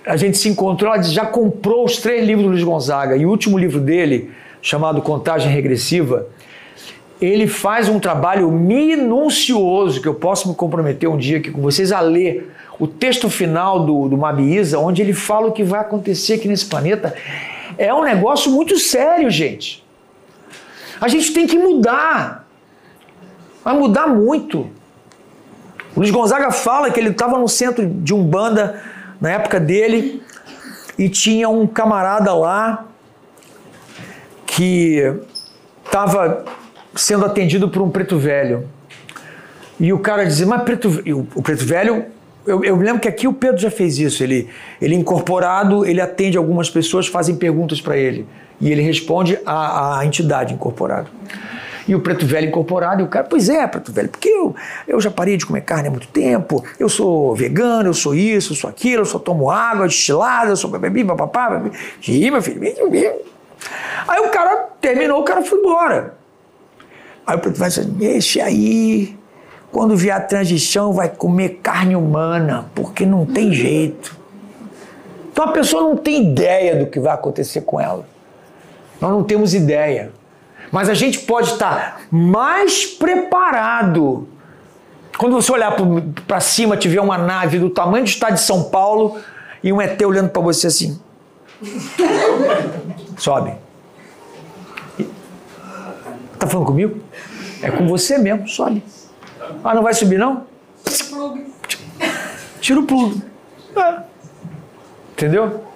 a gente se encontrou, ela já comprou os três livros do Luiz Gonzaga. E o último livro dele, chamado Contagem Regressiva, ele faz um trabalho minucioso, que eu posso me comprometer um dia aqui com vocês a ler o texto final do, do Mabiisa, onde ele fala o que vai acontecer aqui nesse planeta. É um negócio muito sério, gente. A gente tem que mudar. Vai mudar muito. O Luiz Gonzaga fala que ele estava no centro de Umbanda na época dele e tinha um camarada lá que estava sendo atendido por um preto velho. E o cara dizia, mas preto, o preto velho, eu, eu lembro que aqui o Pedro já fez isso. Ele, ele incorporado, ele atende algumas pessoas, fazem perguntas para ele. E ele responde à, à entidade incorporada. E o preto velho incorporado, e o cara, pois é, preto velho, porque eu, eu já parei de comer carne há muito tempo, eu sou vegano, eu sou isso, eu sou aquilo, eu só tomo água destilada, eu sou bebi, papapá. Ih, meu filho, Aí o cara terminou, o cara foi embora. Aí o preto velho disse, deixa aí, quando vier a transição vai comer carne humana, porque não tem jeito. Então a pessoa não tem ideia do que vai acontecer com ela. Nós não temos ideia. Mas a gente pode estar mais preparado. Quando você olhar para cima, tiver uma nave do tamanho do estado de São Paulo e um ET olhando para você assim. Sobe. Tá falando comigo? É com você mesmo, sobe. Ah, não vai subir não? Tira o plugo. É. Entendeu?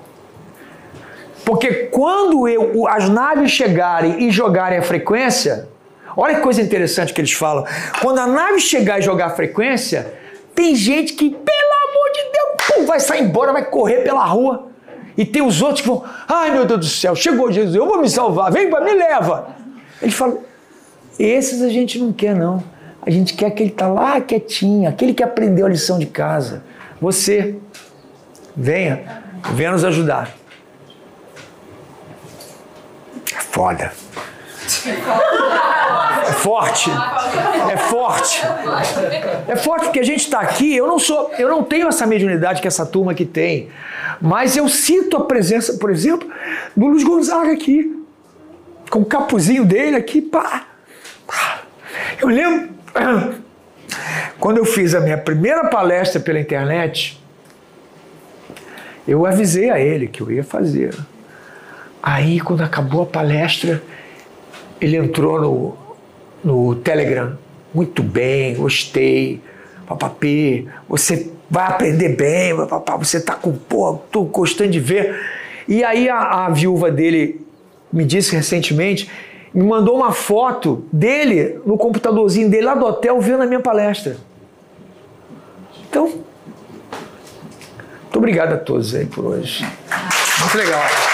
Porque quando eu, as naves chegarem e jogarem a frequência, olha que coisa interessante que eles falam. Quando a nave chegar e jogar a frequência, tem gente que, pelo amor de Deus, pum, vai sair embora, vai correr pela rua. E tem os outros que vão, ai meu Deus do céu, chegou Jesus, eu vou me salvar, vem, me leva. Ele fala, esses a gente não quer não. A gente quer que ele tá lá quietinho, aquele que aprendeu a lição de casa. Você, venha, venha nos ajudar. Foda. É forte. É forte. É forte porque a gente está aqui. Eu não sou, eu não tenho essa mediunidade que essa turma aqui tem. Mas eu sinto a presença, por exemplo, do Luiz Gonzaga aqui. Com o capuzinho dele aqui, pá. Eu lembro quando eu fiz a minha primeira palestra pela internet, eu avisei a ele que eu ia fazer. Aí, quando acabou a palestra, ele entrou no, no Telegram. Muito bem, gostei. Papapê, você vai aprender bem, papapá, você tá com, pô, tô gostando de ver. E aí a, a viúva dele me disse recentemente, me mandou uma foto dele no computadorzinho dele lá do hotel vendo a minha palestra. Então, muito obrigado a todos aí por hoje. Muito legal.